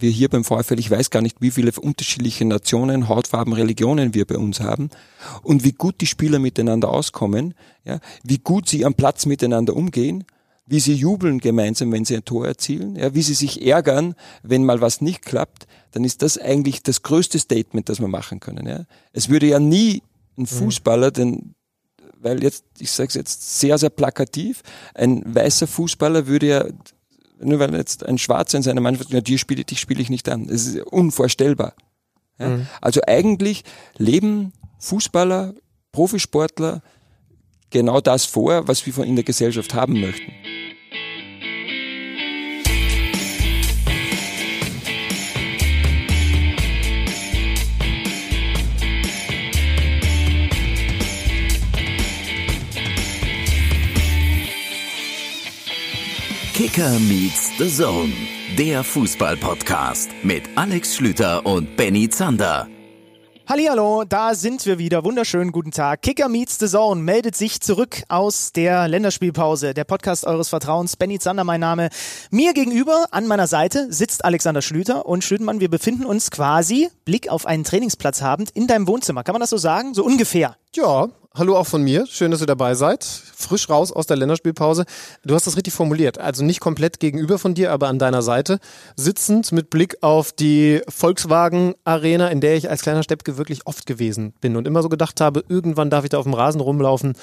wir hier beim VfL, ich weiß gar nicht, wie viele unterschiedliche Nationen, Hautfarben, Religionen wir bei uns haben und wie gut die Spieler miteinander auskommen, ja, wie gut sie am Platz miteinander umgehen, wie sie jubeln gemeinsam, wenn sie ein Tor erzielen, ja, wie sie sich ärgern, wenn mal was nicht klappt, dann ist das eigentlich das größte Statement, das wir machen können. Ja. Es würde ja nie ein mhm. Fußballer, denn weil jetzt, ich sage es jetzt sehr, sehr plakativ, ein weißer Fußballer würde ja nur weil jetzt ein Schwarzer in seiner Mannschaft, ja, dir spiele, dich spiele ich nicht an. Das ist unvorstellbar. Ja? Mhm. Also eigentlich leben Fußballer, Profisportler genau das vor, was wir von in der Gesellschaft haben möchten. Kicker meets the Zone, der Fußball-Podcast mit Alex Schlüter und Benny Zander. Hallihallo, da sind wir wieder. Wunderschönen guten Tag. Kicker meets the Zone meldet sich zurück aus der Länderspielpause. Der Podcast eures Vertrauens. Benny Zander, mein Name. Mir gegenüber, an meiner Seite, sitzt Alexander Schlüter und Schlütermann, wir befinden uns quasi, Blick auf einen Trainingsplatz habend, in deinem Wohnzimmer. Kann man das so sagen? So ungefähr. Ja, hallo auch von mir. Schön, dass ihr dabei seid. Frisch raus aus der Länderspielpause. Du hast das richtig formuliert. Also nicht komplett gegenüber von dir, aber an deiner Seite. Sitzend mit Blick auf die Volkswagen Arena, in der ich als kleiner Steppke wirklich oft gewesen bin und immer so gedacht habe, irgendwann darf ich da auf dem Rasen rumlaufen.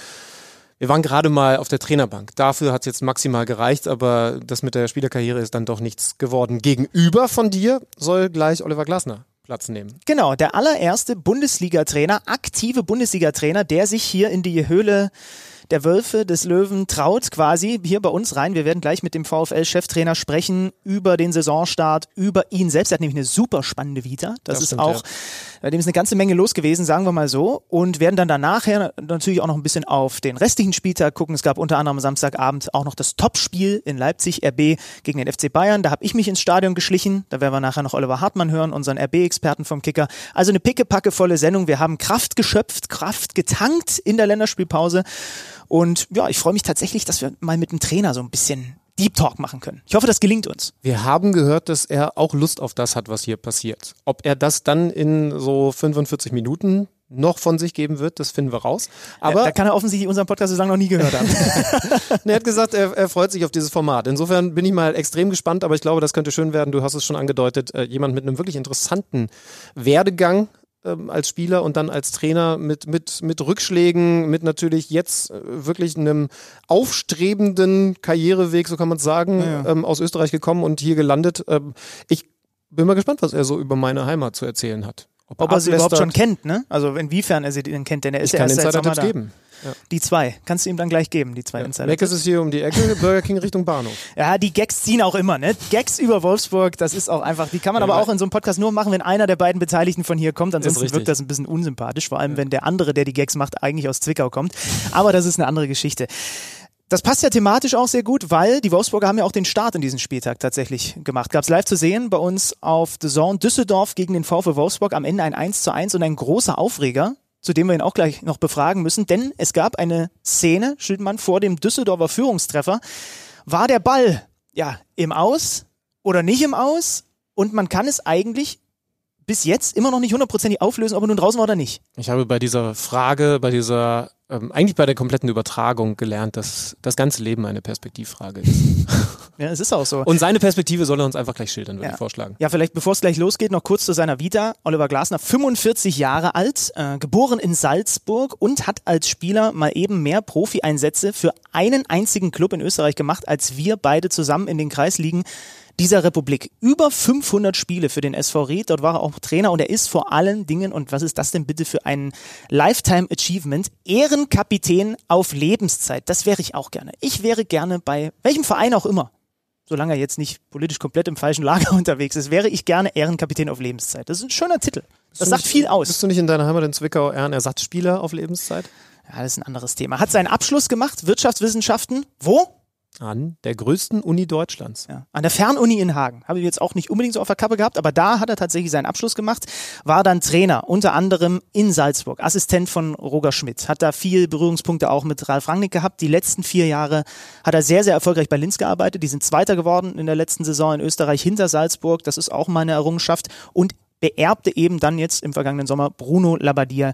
Wir waren gerade mal auf der Trainerbank. Dafür hat es jetzt maximal gereicht, aber das mit der Spielerkarriere ist dann doch nichts geworden. Gegenüber von dir soll gleich Oliver Glasner Platz nehmen. Genau, der allererste Bundesliga-Trainer, aktive Bundesliga-Trainer, der sich hier in die Höhle der Wölfe, des Löwen traut quasi hier bei uns rein. Wir werden gleich mit dem VfL-Cheftrainer sprechen über den Saisonstart, über ihn selbst. Er hat nämlich eine super spannende Vita. Das, das ist stimmt, auch, ja. Bei dem ist eine ganze Menge los gewesen, sagen wir mal so. Und werden dann danach natürlich auch noch ein bisschen auf den restlichen Spieltag gucken. Es gab unter anderem am Samstagabend auch noch das Topspiel in Leipzig, RB gegen den FC Bayern. Da habe ich mich ins Stadion geschlichen. Da werden wir nachher noch Oliver Hartmann hören, unseren RB-Experten vom Kicker. Also eine pickepackevolle Sendung. Wir haben Kraft geschöpft, Kraft getankt in der Länderspielpause. Und ja, ich freue mich tatsächlich, dass wir mal mit dem Trainer so ein bisschen Deep Talk machen können. Ich hoffe, das gelingt uns. Wir haben gehört, dass er auch Lust auf das hat, was hier passiert. Ob er das dann in so 45 Minuten noch von sich geben wird, das finden wir raus. Aber da kann er offensichtlich unseren Podcast so lange noch nie gehört haben. er hat gesagt, er, er, freut sich auf dieses Format. Insofern bin ich mal extrem gespannt, aber ich glaube, das könnte schön werden. Du hast es schon angedeutet, äh, jemand mit einem wirklich interessanten Werdegang, ähm, als Spieler und dann als Trainer mit, mit, mit Rückschlägen, mit natürlich jetzt äh, wirklich einem aufstrebenden Karriereweg, so kann man sagen, ja. Ähm, aus Österreich gekommen und hier gelandet. Ähm, ich bin mal gespannt, was er so über meine Heimat zu erzählen hat. Ob, Ob er sie überhaupt schon kennt, ne? Also inwiefern er sie denn kennt, denn er ist ich ja erst seit Sommer da. geben. Ja. Die zwei. Kannst du ihm dann gleich geben, die zwei ja. Insider. Mac ist es hier um die Ecke, Burger King Richtung Bahnhof. Ja, die Gags ziehen auch immer, ne? Gags über Wolfsburg, das ist auch einfach, die kann man ja, aber auch in so einem Podcast nur machen, wenn einer der beiden Beteiligten von hier kommt. Ansonsten wirkt das ein bisschen unsympathisch, vor allem wenn der andere, der die Gags macht, eigentlich aus Zwickau kommt. Aber das ist eine andere Geschichte. Das passt ja thematisch auch sehr gut, weil die Wolfsburger haben ja auch den Start in diesen Spieltag tatsächlich gemacht. Gab es live zu sehen bei uns auf The Zone Düsseldorf gegen den VfL Wolfsburg am Ende ein 1 zu 1 und ein großer Aufreger zu dem wir ihn auch gleich noch befragen müssen, denn es gab eine Szene, Schildmann, vor dem Düsseldorfer Führungstreffer. War der Ball ja im Aus oder nicht im Aus? Und man kann es eigentlich bis jetzt immer noch nicht hundertprozentig auflösen, ob er nun draußen war oder nicht. Ich habe bei dieser Frage, bei dieser ähm, eigentlich bei der kompletten Übertragung gelernt, dass das ganze Leben eine Perspektivfrage ist. ja, es ist auch so. Und seine Perspektive soll er uns einfach gleich schildern, würde ja. ich vorschlagen. Ja, vielleicht bevor es gleich losgeht, noch kurz zu seiner Vita. Oliver Glasner, 45 Jahre alt, äh, geboren in Salzburg und hat als Spieler mal eben mehr Profi-Einsätze für einen einzigen Club in Österreich gemacht, als wir beide zusammen in den Kreisligen dieser Republik. Über 500 Spiele für den SV Ried. Dort war er auch Trainer und er ist vor allen Dingen, und was ist das denn bitte für ein Lifetime Achievement, Ehrenkapitän auf Lebenszeit. Das wäre ich auch gerne. Ich wäre gerne bei welchem Verein auch immer solange er jetzt nicht politisch komplett im falschen Lager unterwegs ist, wäre ich gerne Ehrenkapitän auf Lebenszeit. Das ist ein schöner Titel. Das sagt nicht, viel aus. Bist du nicht in deiner Heimat in Zwickau Ehrenersatzspieler auf Lebenszeit? Ja, das ist ein anderes Thema. Hat seinen Abschluss gemacht, Wirtschaftswissenschaften. Wo? An der größten Uni Deutschlands. Ja. An der Fernuni in Hagen. Habe ich jetzt auch nicht unbedingt so auf der Kappe gehabt, aber da hat er tatsächlich seinen Abschluss gemacht, war dann Trainer, unter anderem in Salzburg, Assistent von Roger Schmidt, hat da viel Berührungspunkte auch mit Ralf Rangnick gehabt. Die letzten vier Jahre hat er sehr, sehr erfolgreich bei Linz gearbeitet. Die sind Zweiter geworden in der letzten Saison in Österreich hinter Salzburg. Das ist auch meine Errungenschaft. Und beerbte eben dann jetzt im vergangenen Sommer Bruno Labbadia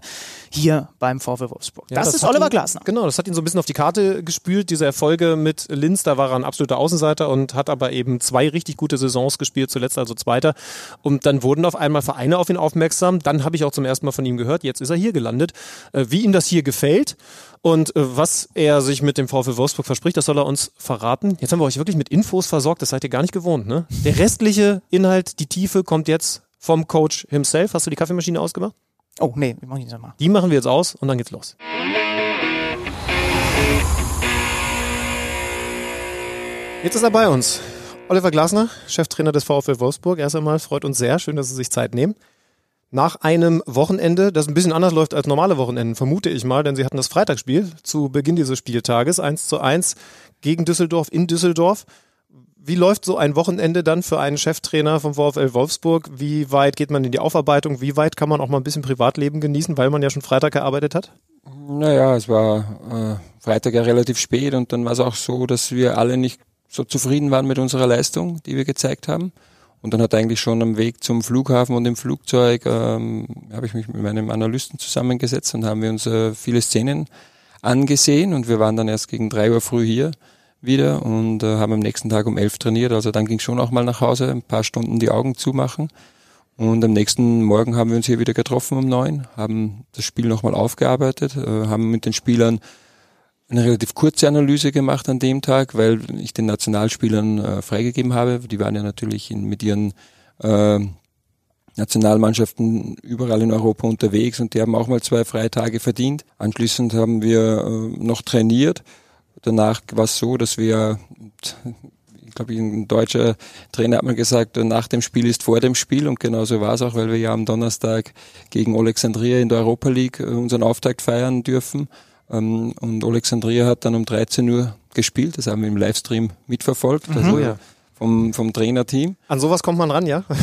hier beim VfL Wolfsburg. Ja, das, das ist Oliver ihn- Glasner. Genau, das hat ihn so ein bisschen auf die Karte gespült, diese Erfolge mit Linz. Da war er ein absoluter Außenseiter und hat aber eben zwei richtig gute Saisons gespielt, zuletzt also Zweiter. Und dann wurden auf einmal Vereine auf ihn aufmerksam. Dann habe ich auch zum ersten Mal von ihm gehört, jetzt ist er hier gelandet. Äh, Wie ihm das hier gefällt und äh, was er sich mit dem VfL Wolfsburg verspricht, das soll er uns verraten. Jetzt haben wir euch wirklich mit Infos versorgt, das seid ihr gar nicht gewohnt. Ne? Der restliche Inhalt, die Tiefe kommt jetzt vom Coach himself. Hast du die Kaffeemaschine ausgemacht? Oh, nee, mach ich nicht nochmal. Die machen wir jetzt aus und dann geht's los. Jetzt ist er bei uns. Oliver Glasner, Cheftrainer des VfL Wolfsburg. Erst einmal freut uns sehr. Schön, dass Sie sich Zeit nehmen. Nach einem Wochenende, das ein bisschen anders läuft als normale Wochenenden, vermute ich mal, denn Sie hatten das Freitagsspiel zu Beginn dieses Spieltages, 1 zu 1 gegen Düsseldorf in Düsseldorf. Wie läuft so ein Wochenende dann für einen Cheftrainer vom VfL Wolfsburg? Wie weit geht man in die Aufarbeitung? Wie weit kann man auch mal ein bisschen Privatleben genießen, weil man ja schon Freitag gearbeitet hat? Naja, es war äh, Freitag ja relativ spät und dann war es auch so, dass wir alle nicht so zufrieden waren mit unserer Leistung, die wir gezeigt haben. Und dann hat eigentlich schon am Weg zum Flughafen und im Flugzeug ähm, habe ich mich mit meinem Analysten zusammengesetzt und haben wir uns äh, viele Szenen angesehen und wir waren dann erst gegen drei Uhr früh hier wieder und äh, haben am nächsten Tag um elf trainiert. Also dann ging schon auch mal nach Hause, ein paar Stunden die Augen zumachen. Und am nächsten Morgen haben wir uns hier wieder getroffen um neun, haben das Spiel nochmal aufgearbeitet, äh, haben mit den Spielern eine relativ kurze Analyse gemacht an dem Tag, weil ich den Nationalspielern äh, freigegeben habe. Die waren ja natürlich in, mit ihren äh, Nationalmannschaften überall in Europa unterwegs und die haben auch mal zwei Freitage verdient. Anschließend haben wir äh, noch trainiert. Danach war es so, dass wir, ich glaube, ein deutscher Trainer hat mal gesagt, nach dem Spiel ist vor dem Spiel und genauso war es auch, weil wir ja am Donnerstag gegen Alexandria in der Europa League äh, unseren Auftakt feiern dürfen. Ähm, Und Alexandria hat dann um 13 Uhr gespielt, das haben wir im Livestream mitverfolgt, also Oh ja. Vom, vom Trainerteam. An sowas kommt man ran, ja?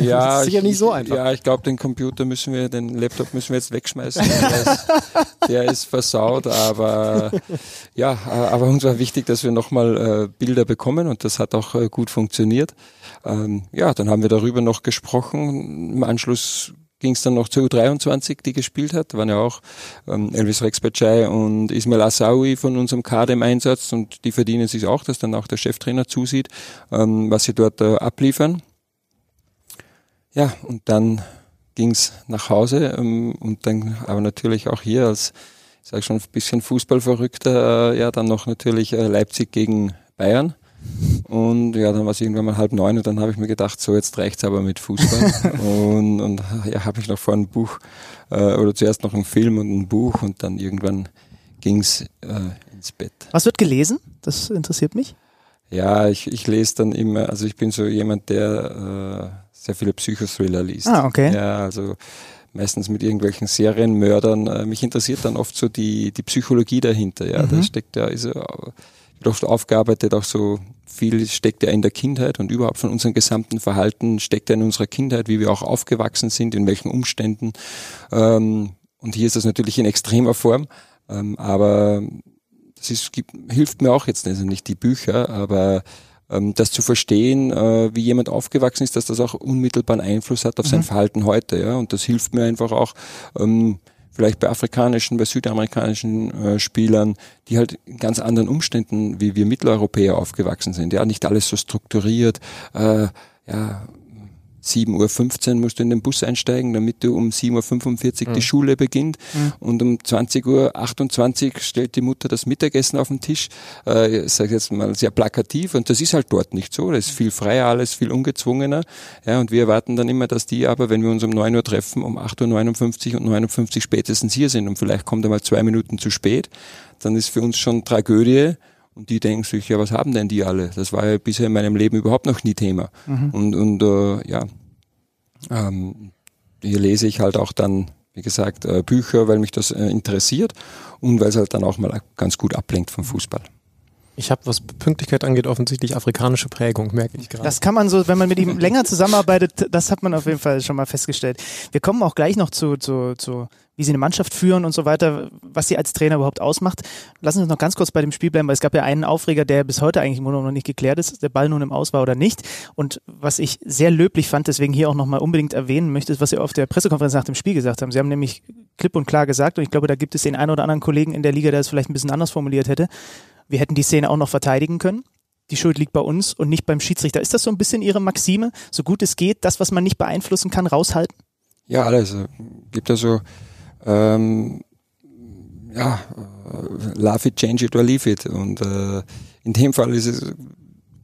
Ja, Das ist sicher ich- nicht so einfach. Ja, ich glaube, den Computer müssen wir, den Laptop müssen wir jetzt wegschmeißen. Der ist, der ist versaut, aber ja, aber uns war wichtig, dass wir nochmal äh, Bilder bekommen und das hat auch äh, gut funktioniert. Ähm, ja, dann haben wir darüber noch gesprochen. Im Anschluss ging es dann noch zur U23, die gespielt hat. Da waren ja auch ähm, Elvis Rexbacay und Ismail Assaoui von unserem Kader im Einsatz und die verdienen sich auch, dass dann auch der Cheftrainer zusieht, ähm, was sie dort äh, abliefern. Ja, und dann ging's nach Hause ähm, und dann aber natürlich auch hier als, ich sage schon, ein bisschen Fußballverrückter, äh, ja, dann noch natürlich äh, Leipzig gegen Bayern. Und ja, dann war es irgendwann mal halb neun und dann habe ich mir gedacht, so jetzt reicht's aber mit Fußball. und, und ja, habe ich noch vor ein Buch äh, oder zuerst noch einen Film und ein Buch und dann irgendwann ging's äh, ins Bett. Was wird gelesen? Das interessiert mich. Ja, ich, ich lese dann immer, also ich bin so jemand, der äh, sehr viele Psychothriller liest. Ah, okay. Ja, also meistens mit irgendwelchen Serienmördern. Äh, mich interessiert dann oft so die, die Psychologie dahinter. Ja, da steckt ja, ist oft aufgearbeitet, auch so viel steckt ja in der Kindheit und überhaupt von unserem gesamten Verhalten steckt ja in unserer Kindheit, wie wir auch aufgewachsen sind, in welchen Umständen. Ähm, und hier ist das natürlich in extremer Form, ähm, aber das ist, gibt, hilft mir auch jetzt also nicht die Bücher, aber ähm, das zu verstehen, äh, wie jemand aufgewachsen ist, dass das auch unmittelbaren Einfluss hat auf sein Verhalten heute, ja. Und das hilft mir einfach auch, ähm, vielleicht bei afrikanischen, bei südamerikanischen äh, Spielern, die halt in ganz anderen Umständen, wie wir Mitteleuropäer aufgewachsen sind, ja, nicht alles so strukturiert, äh, ja, 7.15 Uhr musst du in den Bus einsteigen, damit du um 7.45 Uhr die Schule beginnt und um 20.28 Uhr stellt die Mutter das Mittagessen auf den Tisch. Äh, ich sage jetzt mal sehr plakativ und das ist halt dort nicht so. Das ist viel freier alles, viel ungezwungener. Ja, und wir erwarten dann immer, dass die aber, wenn wir uns um 9 Uhr treffen, um 8.59 Uhr und 59 spätestens hier sind und vielleicht kommt er mal zwei Minuten zu spät, dann ist für uns schon Tragödie. Und die denken sich, ja, was haben denn die alle? Das war ja bisher in meinem Leben überhaupt noch nie Thema. Und, und äh, ja, ähm, hier lese ich halt auch dann, wie gesagt, äh, Bücher, weil mich das äh, interessiert und weil es halt dann auch mal ganz gut ablenkt vom Fußball. Ich habe, was Pünktlichkeit angeht, offensichtlich afrikanische Prägung, merke ich gerade. Das kann man so, wenn man mit ihm länger zusammenarbeitet, das hat man auf jeden Fall schon mal festgestellt. Wir kommen auch gleich noch zu, zu, zu wie sie eine Mannschaft führen und so weiter, was sie als Trainer überhaupt ausmacht. Lassen Sie uns noch ganz kurz bei dem Spiel bleiben, weil es gab ja einen Aufreger, der bis heute eigentlich noch nicht geklärt ist, der Ball nun im Aus war oder nicht. Und was ich sehr löblich fand, deswegen hier auch nochmal unbedingt erwähnen möchte, ist, was Sie auf der Pressekonferenz nach dem Spiel gesagt haben. Sie haben nämlich klipp und klar gesagt, und ich glaube, da gibt es den einen oder anderen Kollegen in der Liga, der es vielleicht ein bisschen anders formuliert hätte, wir hätten die Szene auch noch verteidigen können. Die Schuld liegt bei uns und nicht beim Schiedsrichter. Ist das so ein bisschen Ihre Maxime? So gut es geht, das, was man nicht beeinflussen kann, raushalten? Ja, alles. Gibt also ähm, ja, äh, love it, change it or leave it. Und äh, in dem Fall ist es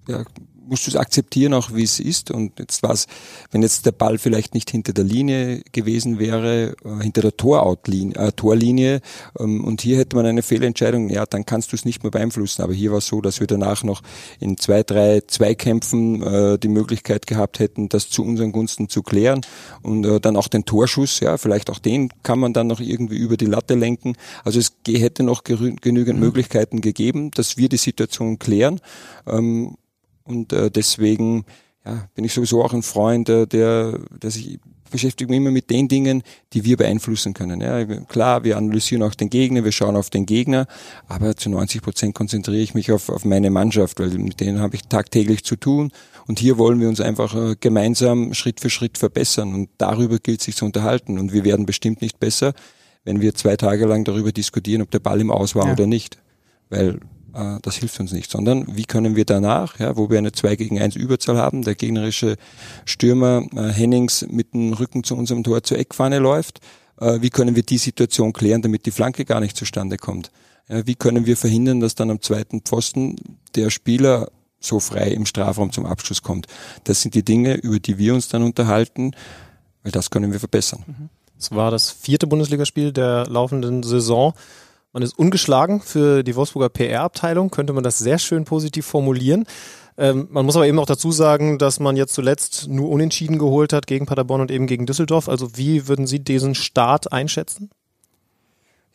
ja, musst du es akzeptieren, auch wie es ist. Und jetzt war es, wenn jetzt der Ball vielleicht nicht hinter der Linie gewesen wäre, äh, hinter der Toroutlinie, äh, Torlinie, ähm, und hier hätte man eine Fehlentscheidung, ja, dann kannst du es nicht mehr beeinflussen. Aber hier war es so, dass wir danach noch in zwei, drei Zweikämpfen äh, die Möglichkeit gehabt hätten, das zu unseren Gunsten zu klären. Und äh, dann auch den Torschuss, ja, vielleicht auch den kann man dann noch irgendwie über die Latte lenken. Also es hätte noch genügend mhm. Möglichkeiten gegeben, dass wir die Situation klären. Ähm, und äh, deswegen ja, bin ich sowieso auch ein Freund, äh, der, der sich beschäftigt mich immer mit den Dingen, die wir beeinflussen können. Ja, klar, wir analysieren auch den Gegner, wir schauen auf den Gegner, aber zu 90 Prozent konzentriere ich mich auf, auf meine Mannschaft, weil mit denen habe ich tagtäglich zu tun. Und hier wollen wir uns einfach äh, gemeinsam Schritt für Schritt verbessern. Und darüber gilt sich zu unterhalten. Und wir werden bestimmt nicht besser, wenn wir zwei Tage lang darüber diskutieren, ob der Ball im Aus war ja. oder nicht. Weil äh, das hilft uns nicht, sondern wie können wir danach, ja, wo wir eine 2 gegen 1 Überzahl haben, der gegnerische Stürmer äh, Hennings mit dem Rücken zu unserem Tor zur Eckfahne läuft, äh, wie können wir die Situation klären, damit die Flanke gar nicht zustande kommt? Ja, wie können wir verhindern, dass dann am zweiten Pfosten der Spieler so frei im Strafraum zum Abschluss kommt? Das sind die Dinge, über die wir uns dann unterhalten, weil das können wir verbessern. Es war das vierte Bundesligaspiel der laufenden Saison. Man ist ungeschlagen für die Wolfsburger PR-Abteilung, könnte man das sehr schön positiv formulieren. Ähm, man muss aber eben auch dazu sagen, dass man jetzt zuletzt nur Unentschieden geholt hat gegen Paderborn und eben gegen Düsseldorf. Also wie würden Sie diesen Start einschätzen?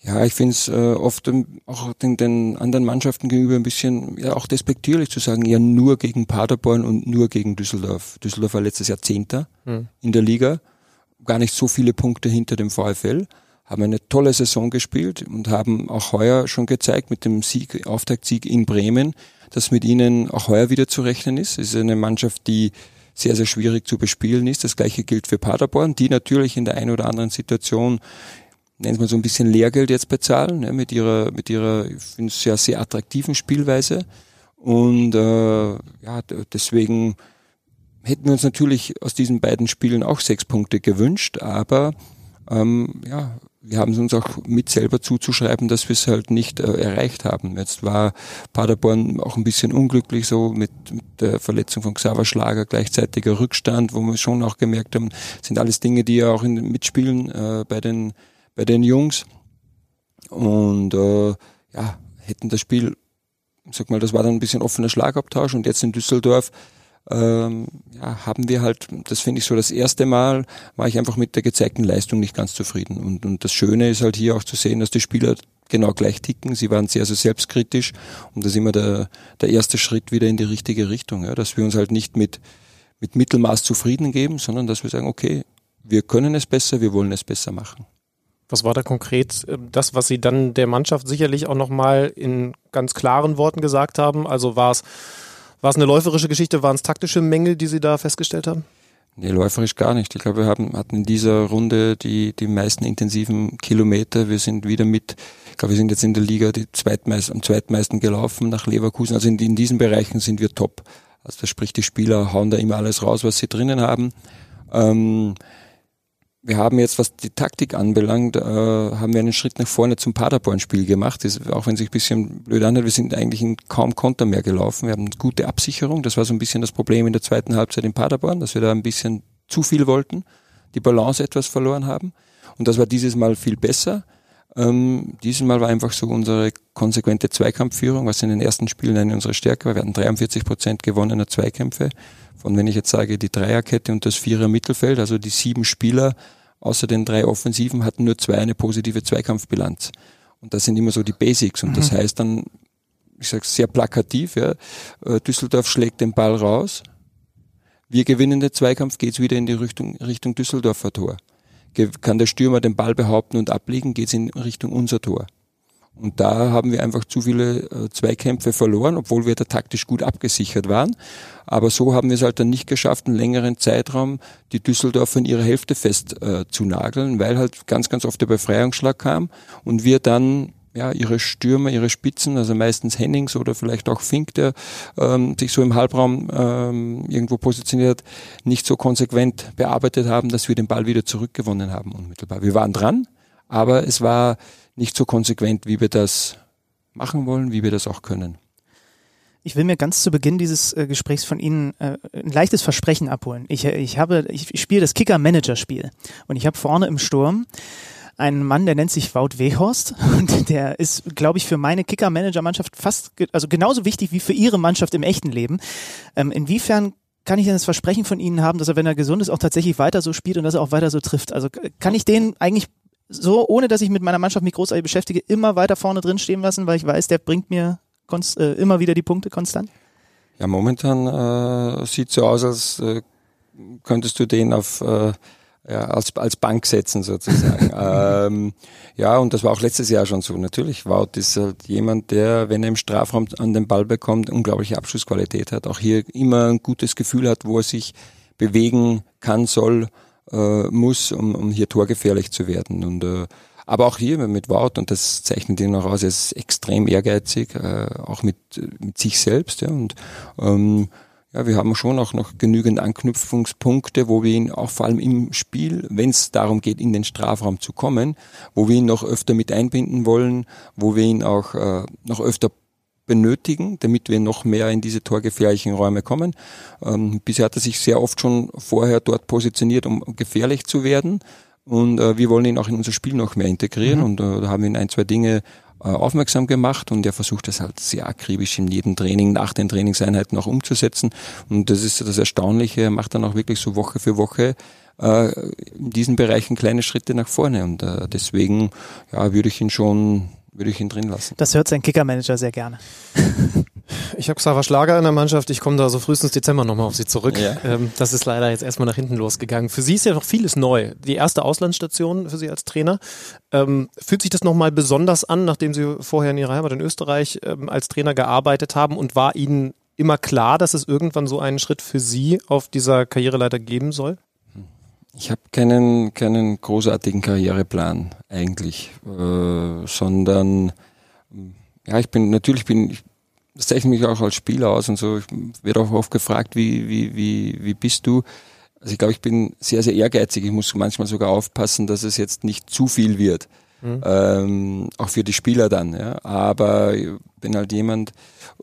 Ja, ich finde es äh, oft ähm, auch den, den anderen Mannschaften gegenüber ein bisschen ja auch despektierlich zu sagen, ja nur gegen Paderborn und nur gegen Düsseldorf. Düsseldorf war letztes Jahr Zehnter hm. in der Liga, gar nicht so viele Punkte hinter dem VfL haben eine tolle Saison gespielt und haben auch heuer schon gezeigt mit dem Sieg, Auftaktsieg in Bremen, dass mit ihnen auch heuer wieder zu rechnen ist. Es ist eine Mannschaft, die sehr, sehr schwierig zu bespielen ist. Das gleiche gilt für Paderborn, die natürlich in der einen oder anderen Situation nennen wir so ein bisschen Lehrgeld jetzt bezahlen, ne, mit ihrer, mit ihrer, ich finde es sehr, sehr attraktiven Spielweise. Und äh, ja, deswegen hätten wir uns natürlich aus diesen beiden Spielen auch sechs Punkte gewünscht, aber ähm, ja, wir haben es uns auch mit selber zuzuschreiben, dass wir es halt nicht äh, erreicht haben. Jetzt war Paderborn auch ein bisschen unglücklich so mit, mit der Verletzung von Xaver Schlager, gleichzeitiger Rückstand, wo wir schon auch gemerkt haben, sind alles Dinge, die ja auch in, mitspielen äh, bei den bei den Jungs. Und äh, ja, hätten das Spiel, sag mal, das war dann ein bisschen offener Schlagabtausch und jetzt in Düsseldorf ähm, ja, haben wir halt, das finde ich so das erste Mal, war ich einfach mit der gezeigten Leistung nicht ganz zufrieden. Und, und das Schöne ist halt hier auch zu sehen, dass die Spieler genau gleich ticken. Sie waren sehr, sehr selbstkritisch und das ist immer der, der erste Schritt wieder in die richtige Richtung, ja, dass wir uns halt nicht mit, mit Mittelmaß zufrieden geben, sondern dass wir sagen, okay, wir können es besser, wir wollen es besser machen. Was war da konkret äh, das, was Sie dann der Mannschaft sicherlich auch nochmal in ganz klaren Worten gesagt haben? Also war es war es eine läuferische Geschichte? Waren es taktische Mängel, die Sie da festgestellt haben? Nee, läuferisch gar nicht. Ich glaube, wir haben, hatten in dieser Runde die, die meisten intensiven Kilometer. Wir sind wieder mit, ich glaube, wir sind jetzt in der Liga die zweitmeist, am zweitmeisten gelaufen nach Leverkusen. Also in, in diesen Bereichen sind wir top. Also das spricht die Spieler hauen da immer alles raus, was sie drinnen haben. Ähm, wir haben jetzt, was die Taktik anbelangt, äh, haben wir einen Schritt nach vorne zum Paderborn-Spiel gemacht. Das, auch wenn sich ein bisschen blöd anhört, wir sind eigentlich in kaum Konter mehr gelaufen. Wir haben eine gute Absicherung. Das war so ein bisschen das Problem in der zweiten Halbzeit in Paderborn, dass wir da ein bisschen zu viel wollten, die Balance etwas verloren haben. Und das war dieses Mal viel besser. Ähm, dieses Mal war einfach so unsere konsequente Zweikampfführung, was in den ersten Spielen eine unserer Stärke war. Wir hatten 43 Prozent gewonnener Zweikämpfe. Von wenn ich jetzt sage, die Dreierkette und das Vierer Mittelfeld, also die sieben Spieler außer den drei Offensiven hatten nur zwei eine positive Zweikampfbilanz. Und das sind immer so die Basics. Und mhm. das heißt dann, ich sage sehr plakativ, ja, äh, Düsseldorf schlägt den Ball raus, wir gewinnen den Zweikampf, geht's wieder in die Richtung, Richtung Düsseldorfer Tor. Kann der Stürmer den Ball behaupten und ablegen, geht's in Richtung unser Tor. Und da haben wir einfach zu viele äh, Zweikämpfe verloren, obwohl wir da taktisch gut abgesichert waren. Aber so haben wir es halt dann nicht geschafft, einen längeren Zeitraum die Düsseldorfer in ihrer Hälfte fest äh, zu nageln, weil halt ganz, ganz oft der Befreiungsschlag kam und wir dann ja, ihre Stürmer, ihre Spitzen, also meistens Hennings oder vielleicht auch Fink, der ähm, sich so im Halbraum ähm, irgendwo positioniert, nicht so konsequent bearbeitet haben, dass wir den Ball wieder zurückgewonnen haben unmittelbar. Wir waren dran, aber es war nicht so konsequent, wie wir das machen wollen, wie wir das auch können. Ich will mir ganz zu Beginn dieses äh, Gesprächs von Ihnen äh, ein leichtes Versprechen abholen. Ich, ich habe, ich spiele das Kicker-Manager-Spiel und ich habe vorne im Sturm einen Mann, der nennt sich Wout Wehorst und der ist, glaube ich, für meine Kicker-Manager-Mannschaft fast, also genauso wichtig wie für Ihre Mannschaft im echten Leben. Ähm, inwiefern kann ich denn das Versprechen von Ihnen haben, dass er, wenn er gesund ist, auch tatsächlich weiter so spielt und dass er auch weiter so trifft? Also kann ich den eigentlich so, ohne dass ich mit meiner Mannschaft mich großartig beschäftige, immer weiter vorne drin stehen lassen, weil ich weiß, der bringt mir äh, immer wieder die Punkte konstant? Ja, momentan äh, sieht so aus, als äh, könntest du den auf äh, ja, als, als Bank setzen sozusagen. ähm, ja, und das war auch letztes Jahr schon so. Natürlich, Wout ist halt jemand, der, wenn er im Strafraum an den Ball bekommt, unglaubliche Abschlussqualität hat. Auch hier immer ein gutes Gefühl hat, wo er sich bewegen kann, soll, äh, muss, um, um hier torgefährlich zu werden. Und äh, aber auch hier mit Wout, und das zeichnet ihn noch aus, er ist extrem ehrgeizig, äh, auch mit, mit sich selbst. Ja, und ähm, ja, wir haben schon auch noch genügend Anknüpfungspunkte, wo wir ihn auch vor allem im Spiel, wenn es darum geht, in den Strafraum zu kommen, wo wir ihn noch öfter mit einbinden wollen, wo wir ihn auch äh, noch öfter benötigen, damit wir noch mehr in diese torgefährlichen Räume kommen. Ähm, bisher hat er sich sehr oft schon vorher dort positioniert, um gefährlich zu werden. Und äh, wir wollen ihn auch in unser Spiel noch mehr integrieren. Mhm. Und äh, da haben wir ihn ein, zwei Dinge aufmerksam gemacht und er versucht das halt sehr akribisch in jedem Training nach den Trainingseinheiten auch umzusetzen. Und das ist das Erstaunliche, er macht dann auch wirklich so Woche für Woche äh, in diesen Bereichen kleine Schritte nach vorne. Und äh, deswegen ja, würde ich ihn schon, würde ich ihn drin lassen. Das hört sein Kickermanager sehr gerne. Ich habe Xaver Schlager in der Mannschaft. Ich komme da so frühestens Dezember nochmal auf Sie zurück. Ja. Ähm, das ist leider jetzt erstmal nach hinten losgegangen. Für Sie ist ja noch vieles neu. Die erste Auslandsstation für Sie als Trainer. Ähm, fühlt sich das nochmal besonders an, nachdem Sie vorher in Ihrer Heimat in Österreich ähm, als Trainer gearbeitet haben? Und war Ihnen immer klar, dass es irgendwann so einen Schritt für Sie auf dieser Karriereleiter geben soll? Ich habe keinen, keinen großartigen Karriereplan eigentlich, äh, sondern ja, ich bin natürlich bin ich das zeichnet mich auch als Spieler aus und so. Ich werde auch oft gefragt, wie, wie, wie, wie bist du? Also ich glaube, ich bin sehr, sehr ehrgeizig. Ich muss manchmal sogar aufpassen, dass es jetzt nicht zu viel wird. Mhm. Ähm, auch für die Spieler dann, ja. Aber ich bin halt jemand,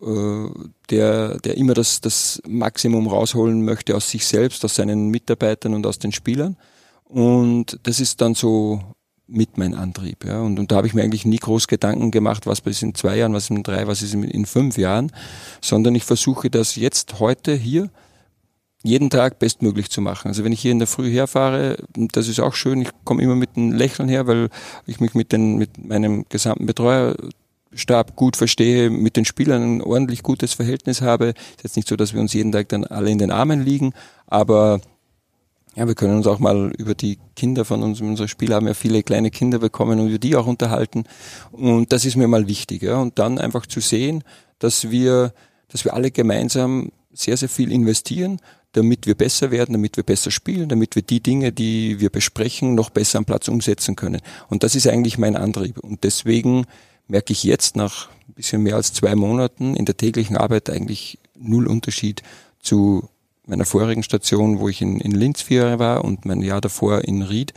äh, der, der immer das, das Maximum rausholen möchte aus sich selbst, aus seinen Mitarbeitern und aus den Spielern. Und das ist dann so mit mein Antrieb. Ja. Und, und da habe ich mir eigentlich nie groß Gedanken gemacht, was ist in zwei Jahren, was ist in drei, was ist in fünf Jahren, sondern ich versuche das jetzt, heute, hier, jeden Tag bestmöglich zu machen. Also wenn ich hier in der Früh herfahre, das ist auch schön, ich komme immer mit einem Lächeln her, weil ich mich mit, den, mit meinem gesamten Betreuerstab gut verstehe, mit den Spielern ein ordentlich gutes Verhältnis habe. Ist jetzt nicht so, dass wir uns jeden Tag dann alle in den Armen liegen, aber ja, wir können uns auch mal über die Kinder von uns, unsere Spieler haben ja viele kleine Kinder bekommen und über die auch unterhalten. Und das ist mir mal wichtig. Ja. Und dann einfach zu sehen, dass wir, dass wir alle gemeinsam sehr, sehr viel investieren, damit wir besser werden, damit wir besser spielen, damit wir die Dinge, die wir besprechen, noch besser am Platz umsetzen können. Und das ist eigentlich mein Antrieb. Und deswegen merke ich jetzt nach ein bisschen mehr als zwei Monaten in der täglichen Arbeit eigentlich null Unterschied zu meiner vorigen Station, wo ich in, in Linz vier Jahre war und mein Jahr davor in Ried,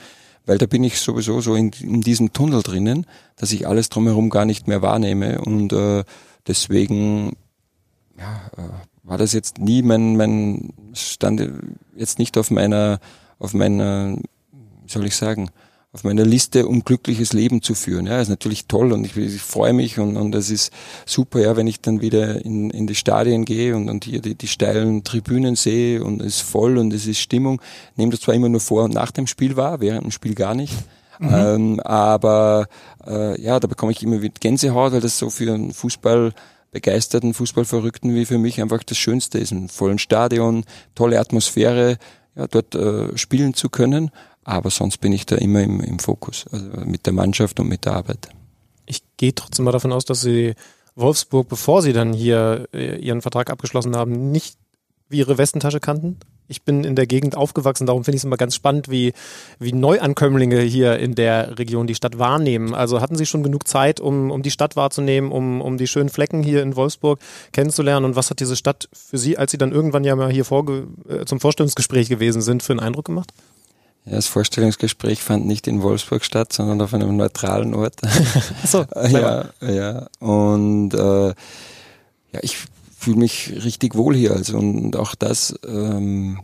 weil da bin ich sowieso so in, in diesem Tunnel drinnen, dass ich alles drumherum gar nicht mehr wahrnehme und äh, deswegen ja, äh, war das jetzt nie mein, mein stand jetzt nicht auf meiner auf meiner wie soll ich sagen auf meiner Liste, um glückliches Leben zu führen. Ja, ist natürlich toll und ich, ich freue mich und, und das ist super, ja, wenn ich dann wieder in, in die Stadien gehe und, und hier die, die steilen Tribünen sehe und es ist voll und es ist Stimmung. Nehme das zwar immer nur vor und nach dem Spiel wahr, während dem Spiel gar nicht. Mhm. Ähm, aber äh, ja, da bekomme ich immer wieder Gänsehaut, weil das so für einen Fußball begeisterten Fußballverrückten wie für mich einfach das Schönste ist. Ein vollen Stadion, tolle Atmosphäre, ja, dort äh, spielen zu können. Aber sonst bin ich da immer im, im Fokus, also mit der Mannschaft und mit der Arbeit. Ich gehe trotzdem mal davon aus, dass Sie Wolfsburg, bevor Sie dann hier äh, Ihren Vertrag abgeschlossen haben, nicht wie Ihre Westentasche kannten? Ich bin in der Gegend aufgewachsen, darum finde ich es immer ganz spannend, wie, wie Neuankömmlinge hier in der Region die Stadt wahrnehmen. Also hatten Sie schon genug Zeit, um, um die Stadt wahrzunehmen, um, um die schönen Flecken hier in Wolfsburg kennenzulernen? Und was hat diese Stadt für Sie, als Sie dann irgendwann ja mal hier vorge äh, zum Vorstellungsgespräch gewesen sind, für einen Eindruck gemacht? Ja, das Vorstellungsgespräch fand nicht in Wolfsburg statt, sondern auf einem neutralen Ort. so, ja, ja. Und äh, ja, ich fühle mich richtig wohl hier. Also und auch das ähm,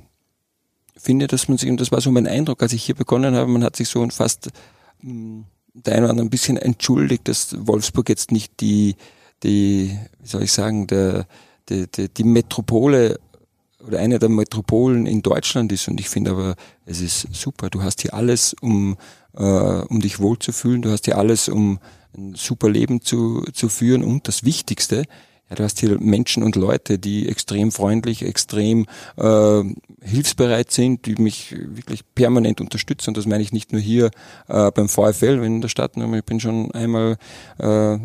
finde, dass man sich, und das war so mein Eindruck, als ich hier begonnen habe, man hat sich so fast mh, hm, der eine oder andere ein bisschen entschuldigt, dass Wolfsburg jetzt nicht die, die, wie soll ich sagen, der, die, die, die Metropole oder eine der Metropolen in Deutschland ist. Und ich finde aber, es ist super. Du hast hier alles, um, äh, um dich wohlzufühlen. Du hast hier alles, um ein super Leben zu, zu führen. Und das Wichtigste, ja, du hast hier Menschen und Leute, die extrem freundlich, extrem äh, hilfsbereit sind, die mich wirklich permanent unterstützen. Und das meine ich nicht nur hier äh, beim VfL, wenn in der Stadt, ich bin schon einmal äh,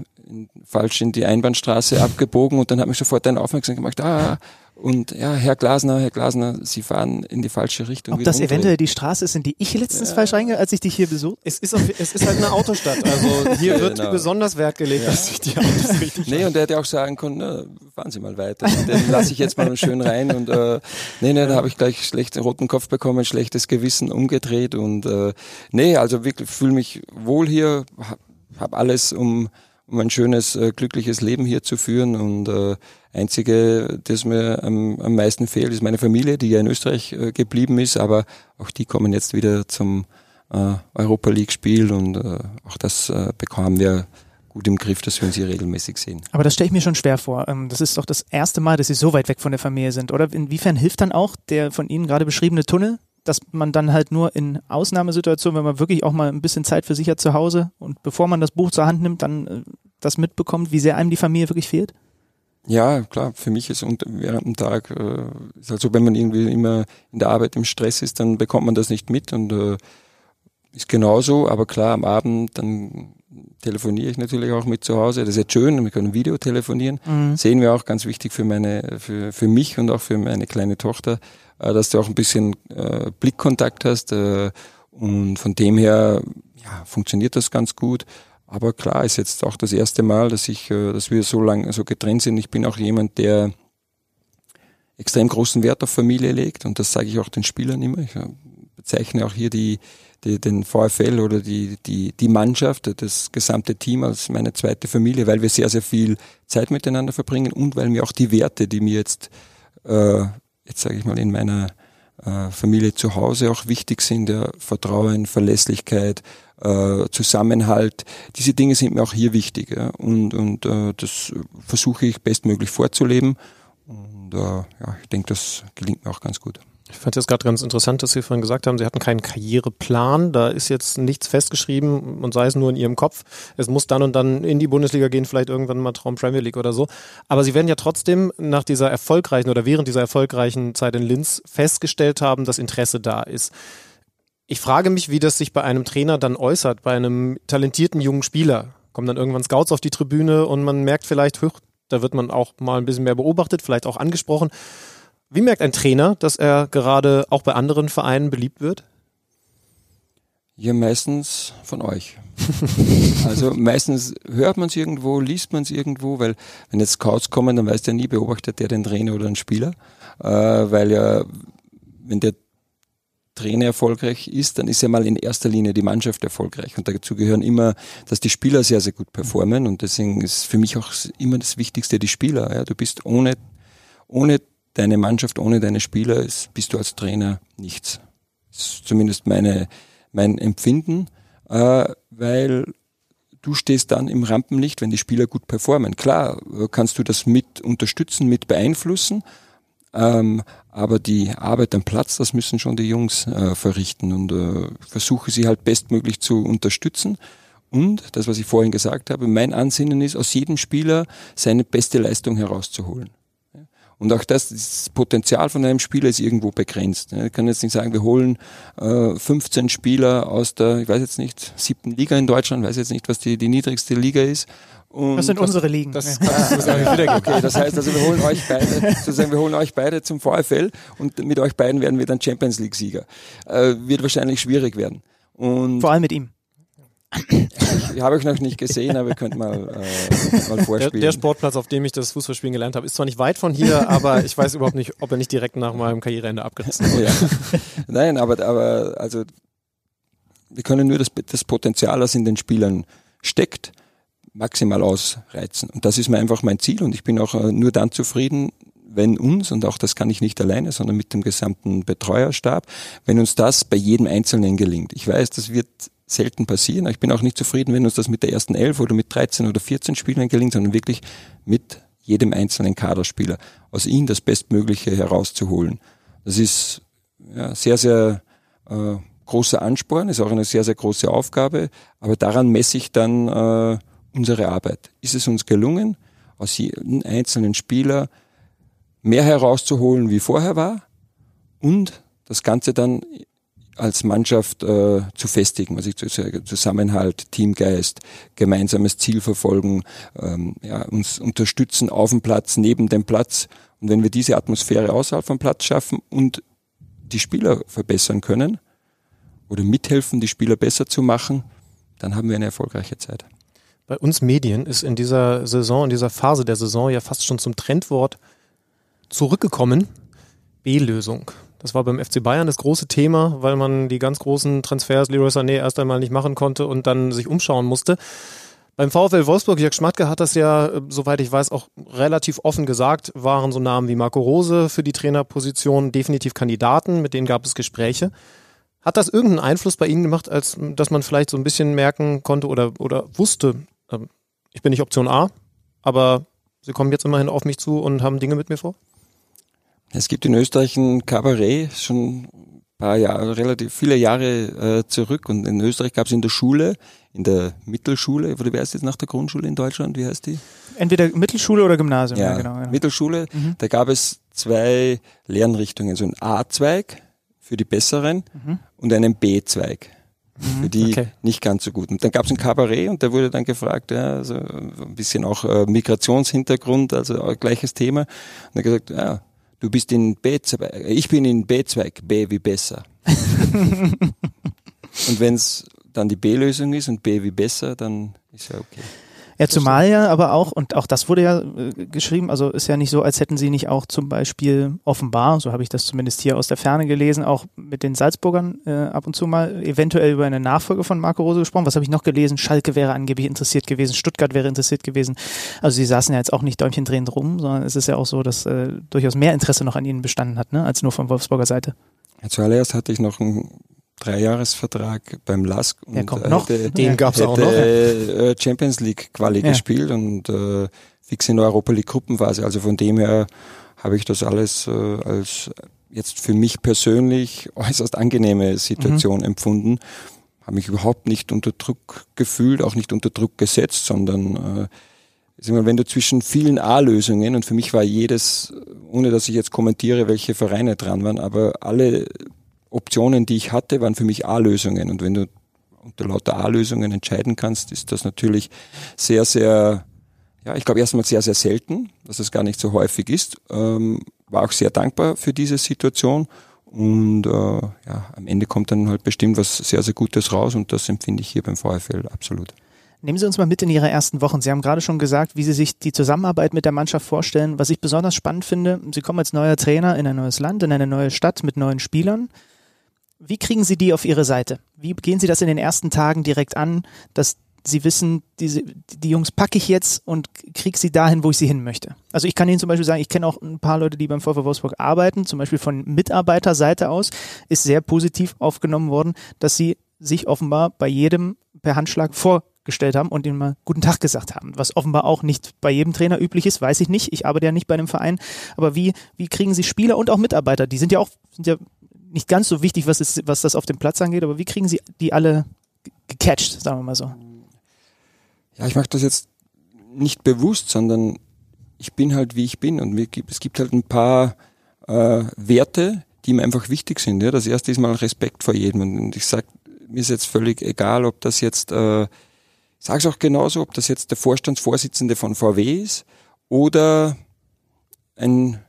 falsch in die Einbahnstraße abgebogen und dann hat mich sofort ein aufmerksam gemacht, ah, und ja, Herr Glasner, Herr Glasner, Sie fahren in die falsche Richtung. Ob das umdrehen. eventuell die Straße ist, in die ich letztens ja. falsch reingehe, als ich dich hier besuche? Es ist, auf, es ist halt eine Autostadt. Also hier ja, wird genau. besonders Wert gelegt, ja. dass sich die Autos richtig Nee, und der hätte auch sagen können, na, fahren Sie mal weiter. Den lasse ich jetzt mal schön rein. Und äh, nee, nee, da habe ich gleich schlechten roten Kopf bekommen, schlechtes Gewissen umgedreht. Und äh, nee, also wirklich fühle mich wohl hier, habe hab alles um um ein schönes, äh, glückliches Leben hier zu führen. Und äh, einzige, das mir am, am meisten fehlt, ist meine Familie, die ja in Österreich äh, geblieben ist, aber auch die kommen jetzt wieder zum äh, Europa League Spiel und äh, auch das äh, bekommen wir gut im Griff, dass wir uns hier regelmäßig sehen. Aber das stelle ich mir schon schwer vor. Ähm, das ist doch das erste Mal, dass Sie so weit weg von der Familie sind, oder? Inwiefern hilft dann auch der von Ihnen gerade beschriebene Tunnel, dass man dann halt nur in Ausnahmesituationen, wenn man wirklich auch mal ein bisschen Zeit für sich hat zu Hause und bevor man das Buch zur Hand nimmt, dann äh, das mitbekommt, wie sehr einem die Familie wirklich fehlt? Ja, klar, für mich ist unter, während dem Tag, äh, ist halt so, wenn man irgendwie immer in der Arbeit im Stress ist, dann bekommt man das nicht mit und äh, ist genauso, aber klar, am Abend, dann telefoniere ich natürlich auch mit zu Hause. Das ist jetzt schön, wir können Video telefonieren. Mhm. Sehen wir auch ganz wichtig für meine, für, für mich und auch für meine kleine Tochter, dass du auch ein bisschen äh, Blickkontakt hast. Äh, und von dem her ja, funktioniert das ganz gut. Aber klar ist jetzt auch das erste Mal, dass ich, äh, dass wir so lange so getrennt sind. Ich bin auch jemand, der extrem großen Wert auf Familie legt und das sage ich auch den Spielern immer. Ich äh, bezeichne auch hier die, die, den VfL oder die, die, die Mannschaft, das gesamte Team als meine zweite Familie, weil wir sehr, sehr viel Zeit miteinander verbringen und weil mir auch die Werte, die mir jetzt äh, jetzt sage ich mal, in meiner äh, Familie zu Hause auch wichtig sind, ja, Vertrauen, Verlässlichkeit, äh, Zusammenhalt. Diese Dinge sind mir auch hier wichtig ja, und, und äh, das versuche ich bestmöglich vorzuleben und äh, ja, ich denke, das gelingt mir auch ganz gut. Ich fand es gerade ganz interessant, dass Sie vorhin gesagt haben, Sie hatten keinen Karriereplan. Da ist jetzt nichts festgeschrieben und sei es nur in Ihrem Kopf. Es muss dann und dann in die Bundesliga gehen, vielleicht irgendwann mal Traum Premier League oder so. Aber Sie werden ja trotzdem nach dieser erfolgreichen oder während dieser erfolgreichen Zeit in Linz festgestellt haben, dass Interesse da ist. Ich frage mich, wie das sich bei einem Trainer dann äußert, bei einem talentierten jungen Spieler. Kommen dann irgendwann Scouts auf die Tribüne und man merkt vielleicht, da wird man auch mal ein bisschen mehr beobachtet, vielleicht auch angesprochen. Wie merkt ein Trainer, dass er gerade auch bei anderen Vereinen beliebt wird? Ja, meistens von euch. also meistens hört man es irgendwo, liest man es irgendwo, weil wenn jetzt Scouts kommen, dann weiß der nie, beobachtet der den Trainer oder den Spieler. Äh, weil ja, wenn der Trainer erfolgreich ist, dann ist ja mal in erster Linie die Mannschaft erfolgreich. Und dazu gehören immer, dass die Spieler sehr, sehr gut performen. Und deswegen ist für mich auch immer das Wichtigste die Spieler. Ja, du bist ohne, ohne deine Mannschaft, ohne deine Spieler ist, bist du als Trainer nichts. Das ist zumindest meine, mein Empfinden, äh, weil du stehst dann im Rampenlicht, wenn die Spieler gut performen. Klar, kannst du das mit unterstützen, mit beeinflussen, ähm, aber die Arbeit am Platz, das müssen schon die Jungs äh, verrichten und äh, versuche sie halt bestmöglich zu unterstützen. Und das, was ich vorhin gesagt habe, mein Ansinnen ist, aus jedem Spieler seine beste Leistung herauszuholen. Und auch das, das Potenzial von einem Spieler ist irgendwo begrenzt. Ich kann jetzt nicht sagen, wir holen äh, 15 Spieler aus der, ich weiß jetzt nicht, siebten Liga in Deutschland, weiß jetzt nicht, was die, die niedrigste Liga ist. Und das sind das, unsere Ligen. Das kannst du sagen, okay, das heißt also, wir holen euch beide, sozusagen, wir holen euch beide zum VfL und mit euch beiden werden wir dann Champions League Sieger. Äh, wird wahrscheinlich schwierig werden. Und Vor allem mit ihm. Ich habe ich noch nicht gesehen, aber ihr könnt mal, äh, mal vorspielen. Der, der, Sportplatz, auf dem ich das Fußballspielen gelernt habe, ist zwar nicht weit von hier, aber ich weiß überhaupt nicht, ob er nicht direkt nach meinem Karriereende abgerissen wurde. Ja. Nein, aber, aber also wir können nur das, das Potenzial, das in den Spielern steckt, maximal ausreizen. Und das ist mir einfach mein Ziel und ich bin auch äh, nur dann zufrieden, wenn uns, und auch das kann ich nicht alleine, sondern mit dem gesamten Betreuerstab, wenn uns das bei jedem Einzelnen gelingt. Ich weiß, das wird selten passieren. Ich bin auch nicht zufrieden, wenn uns das mit der ersten elf oder mit 13 oder 14 Spielern gelingt, sondern wirklich mit jedem einzelnen Kaderspieler aus ihnen das Bestmögliche herauszuholen. Das ist ja, sehr, sehr äh, großer Ansporn, ist auch eine sehr, sehr große Aufgabe, aber daran messe ich dann äh, unsere Arbeit. Ist es uns gelungen, aus jedem einzelnen Spieler mehr herauszuholen, wie vorher war und das Ganze dann als Mannschaft äh, zu festigen, also Zusammenhalt, Teamgeist, gemeinsames Ziel verfolgen, ähm, ja, uns unterstützen auf dem Platz, neben dem Platz. Und wenn wir diese Atmosphäre außerhalb vom Platz schaffen und die Spieler verbessern können oder mithelfen, die Spieler besser zu machen, dann haben wir eine erfolgreiche Zeit. Bei uns Medien ist in dieser Saison, in dieser Phase der Saison ja fast schon zum Trendwort zurückgekommen. B-Lösung. Das war beim FC Bayern das große Thema, weil man die ganz großen Transfers Leroy Sané erst einmal nicht machen konnte und dann sich umschauen musste. Beim VfL Wolfsburg, Jörg Schmatke hat das ja, äh, soweit ich weiß, auch relativ offen gesagt, waren so Namen wie Marco Rose für die Trainerposition definitiv Kandidaten, mit denen gab es Gespräche. Hat das irgendeinen Einfluss bei Ihnen gemacht, als dass man vielleicht so ein bisschen merken konnte oder, oder wusste, äh, ich bin nicht Option A, aber Sie kommen jetzt immerhin auf mich zu und haben Dinge mit mir vor? Es gibt in Österreich ein Kabarett, schon ein paar Jahre, relativ viele Jahre äh, zurück. Und in Österreich gab es in der Schule, in der Mittelschule, oder wie heißt jetzt nach der Grundschule in Deutschland? Wie heißt die? Entweder Mittelschule oder Gymnasium. Ja, ja genau, genau. Mittelschule. Mhm. Da gab es zwei Lernrichtungen, so ein A-Zweig für die Besseren mhm. und einen B-Zweig mhm. für die okay. nicht ganz so gut. Und dann gab es ein Kabarett und da wurde dann gefragt, ja, also ein bisschen auch äh, Migrationshintergrund, also gleiches Thema. Und er gesagt, ja, Du bist in B-Zweig, ich bin in B-Zweig, B wie besser. und wenn es dann die B-Lösung ist und B wie besser, dann ist ja okay. Ja, zumal ja aber auch, und auch das wurde ja äh, geschrieben, also ist ja nicht so, als hätten sie nicht auch zum Beispiel offenbar, so habe ich das zumindest hier aus der Ferne gelesen, auch mit den Salzburgern äh, ab und zu mal eventuell über eine Nachfolge von Marco Rose gesprochen. Was habe ich noch gelesen? Schalke wäre angeblich interessiert gewesen, Stuttgart wäre interessiert gewesen. Also sie saßen ja jetzt auch nicht Däumchen drehend rum, sondern es ist ja auch so, dass äh, durchaus mehr Interesse noch an ihnen bestanden hat, ne, als nur von Wolfsburger Seite. Ja, zuallererst hatte ich noch ein Dreijahresvertrag beim LASK und Der kommt noch. Hätte, den gab's hätte, auch noch. Äh, Champions League Quali ja. gespielt und äh, fix in der Europa League Gruppenphase. Also von dem her habe ich das alles äh, als jetzt für mich persönlich äußerst angenehme Situation mhm. empfunden. Habe mich überhaupt nicht unter Druck gefühlt, auch nicht unter Druck gesetzt, sondern äh, wenn du zwischen vielen A-Lösungen und für mich war jedes, ohne dass ich jetzt kommentiere, welche Vereine dran waren, aber alle Optionen, die ich hatte, waren für mich A-Lösungen. Und wenn du unter lauter A-Lösungen entscheiden kannst, ist das natürlich sehr, sehr, ja, ich glaube erstmal sehr, sehr selten, dass es gar nicht so häufig ist. Ähm, war auch sehr dankbar für diese Situation. Und äh, ja, am Ende kommt dann halt bestimmt was sehr, sehr Gutes raus und das empfinde ich hier beim VfL absolut. Nehmen Sie uns mal mit in Ihre ersten Wochen. Sie haben gerade schon gesagt, wie Sie sich die Zusammenarbeit mit der Mannschaft vorstellen. Was ich besonders spannend finde, Sie kommen als neuer Trainer in ein neues Land, in eine neue Stadt mit neuen Spielern. Wie kriegen Sie die auf Ihre Seite? Wie gehen Sie das in den ersten Tagen direkt an, dass Sie wissen, diese, die Jungs packe ich jetzt und kriege sie dahin, wo ich sie hin möchte. Also ich kann Ihnen zum Beispiel sagen, ich kenne auch ein paar Leute, die beim VfW Wolfsburg arbeiten, zum Beispiel von Mitarbeiterseite aus, ist sehr positiv aufgenommen worden, dass sie sich offenbar bei jedem per Handschlag vorgestellt haben und ihnen mal guten Tag gesagt haben. Was offenbar auch nicht bei jedem Trainer üblich ist, weiß ich nicht. Ich arbeite ja nicht bei einem Verein. Aber wie, wie kriegen Sie Spieler und auch Mitarbeiter? Die sind ja auch, sind ja nicht ganz so wichtig, was, ist, was das auf dem Platz angeht, aber wie kriegen Sie die alle gecatcht, sagen wir mal so? Ja, ich mache das jetzt nicht bewusst, sondern ich bin halt wie ich bin und es gibt halt ein paar äh, Werte, die mir einfach wichtig sind. Ja? Das erste ist mal Respekt vor jedem und ich sag mir ist jetzt völlig egal, ob das jetzt, äh, sage es auch genauso, ob das jetzt der Vorstandsvorsitzende von VW ist oder ein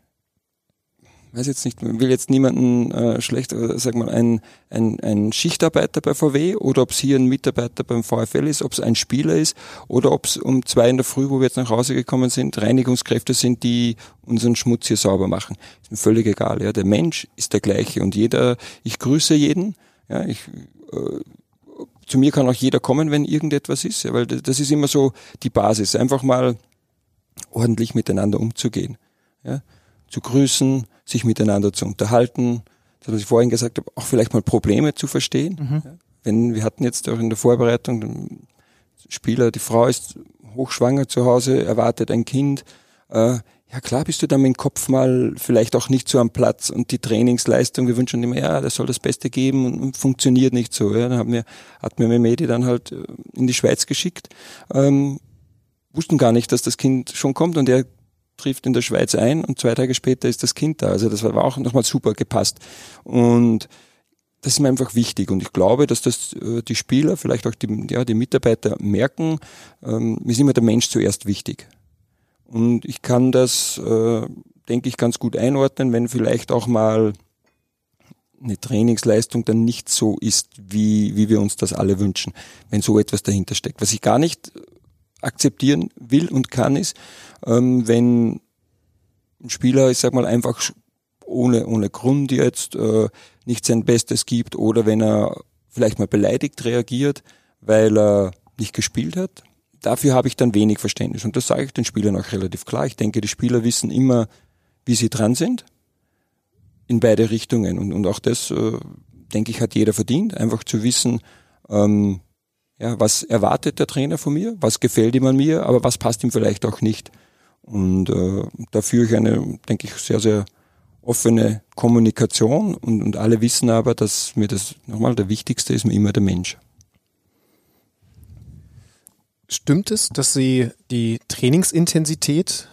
weiß jetzt nicht, will jetzt niemanden äh, schlecht, äh, sag mal, ein, ein, ein Schichtarbeiter bei VW oder ob es hier ein Mitarbeiter beim VfL ist, ob es ein Spieler ist oder ob es um zwei in der Früh, wo wir jetzt nach Hause gekommen sind, Reinigungskräfte sind, die unseren Schmutz hier sauber machen. Ist mir völlig egal. Ja. Der Mensch ist der gleiche und jeder, ich grüße jeden. Ja, ich, äh, zu mir kann auch jeder kommen, wenn irgendetwas ist, ja, weil das ist immer so die Basis, einfach mal ordentlich miteinander umzugehen. Ja zu grüßen, sich miteinander zu unterhalten, das, was ich vorhin gesagt habe, auch vielleicht mal Probleme zu verstehen. Mhm. Wenn wir hatten jetzt auch in der Vorbereitung den Spieler, die Frau ist hochschwanger zu Hause, erwartet ein Kind. Äh, ja klar bist du dann mit dem Kopf mal vielleicht auch nicht so am Platz und die Trainingsleistung, wir wünschen immer, ja, das soll das Beste geben und, und funktioniert nicht so. Ja. Dann haben wir, hat mir Medi dann halt äh, in die Schweiz geschickt, ähm, wussten gar nicht, dass das Kind schon kommt und er trifft in der Schweiz ein und zwei Tage später ist das Kind da. Also das war auch nochmal super gepasst. Und das ist mir einfach wichtig und ich glaube, dass das äh, die Spieler, vielleicht auch die, ja, die Mitarbeiter merken, ähm, mir ist immer der Mensch zuerst wichtig. Und ich kann das, äh, denke ich, ganz gut einordnen, wenn vielleicht auch mal eine Trainingsleistung dann nicht so ist, wie, wie wir uns das alle wünschen, wenn so etwas dahinter steckt. Was ich gar nicht akzeptieren will und kann, ist, ähm, wenn ein Spieler, ich sag mal, einfach ohne, ohne Grund jetzt äh, nicht sein Bestes gibt oder wenn er vielleicht mal beleidigt reagiert, weil er nicht gespielt hat. Dafür habe ich dann wenig Verständnis und das sage ich den Spielern auch relativ klar. Ich denke, die Spieler wissen immer, wie sie dran sind, in beide Richtungen und, und auch das, äh, denke ich, hat jeder verdient, einfach zu wissen, ähm, ja, was erwartet der Trainer von mir? Was gefällt ihm an mir? Aber was passt ihm vielleicht auch nicht? Und äh, da führe ich eine, denke ich, sehr, sehr offene Kommunikation und, und alle wissen aber, dass mir das nochmal der wichtigste ist mir immer der Mensch. Stimmt es, dass Sie die Trainingsintensität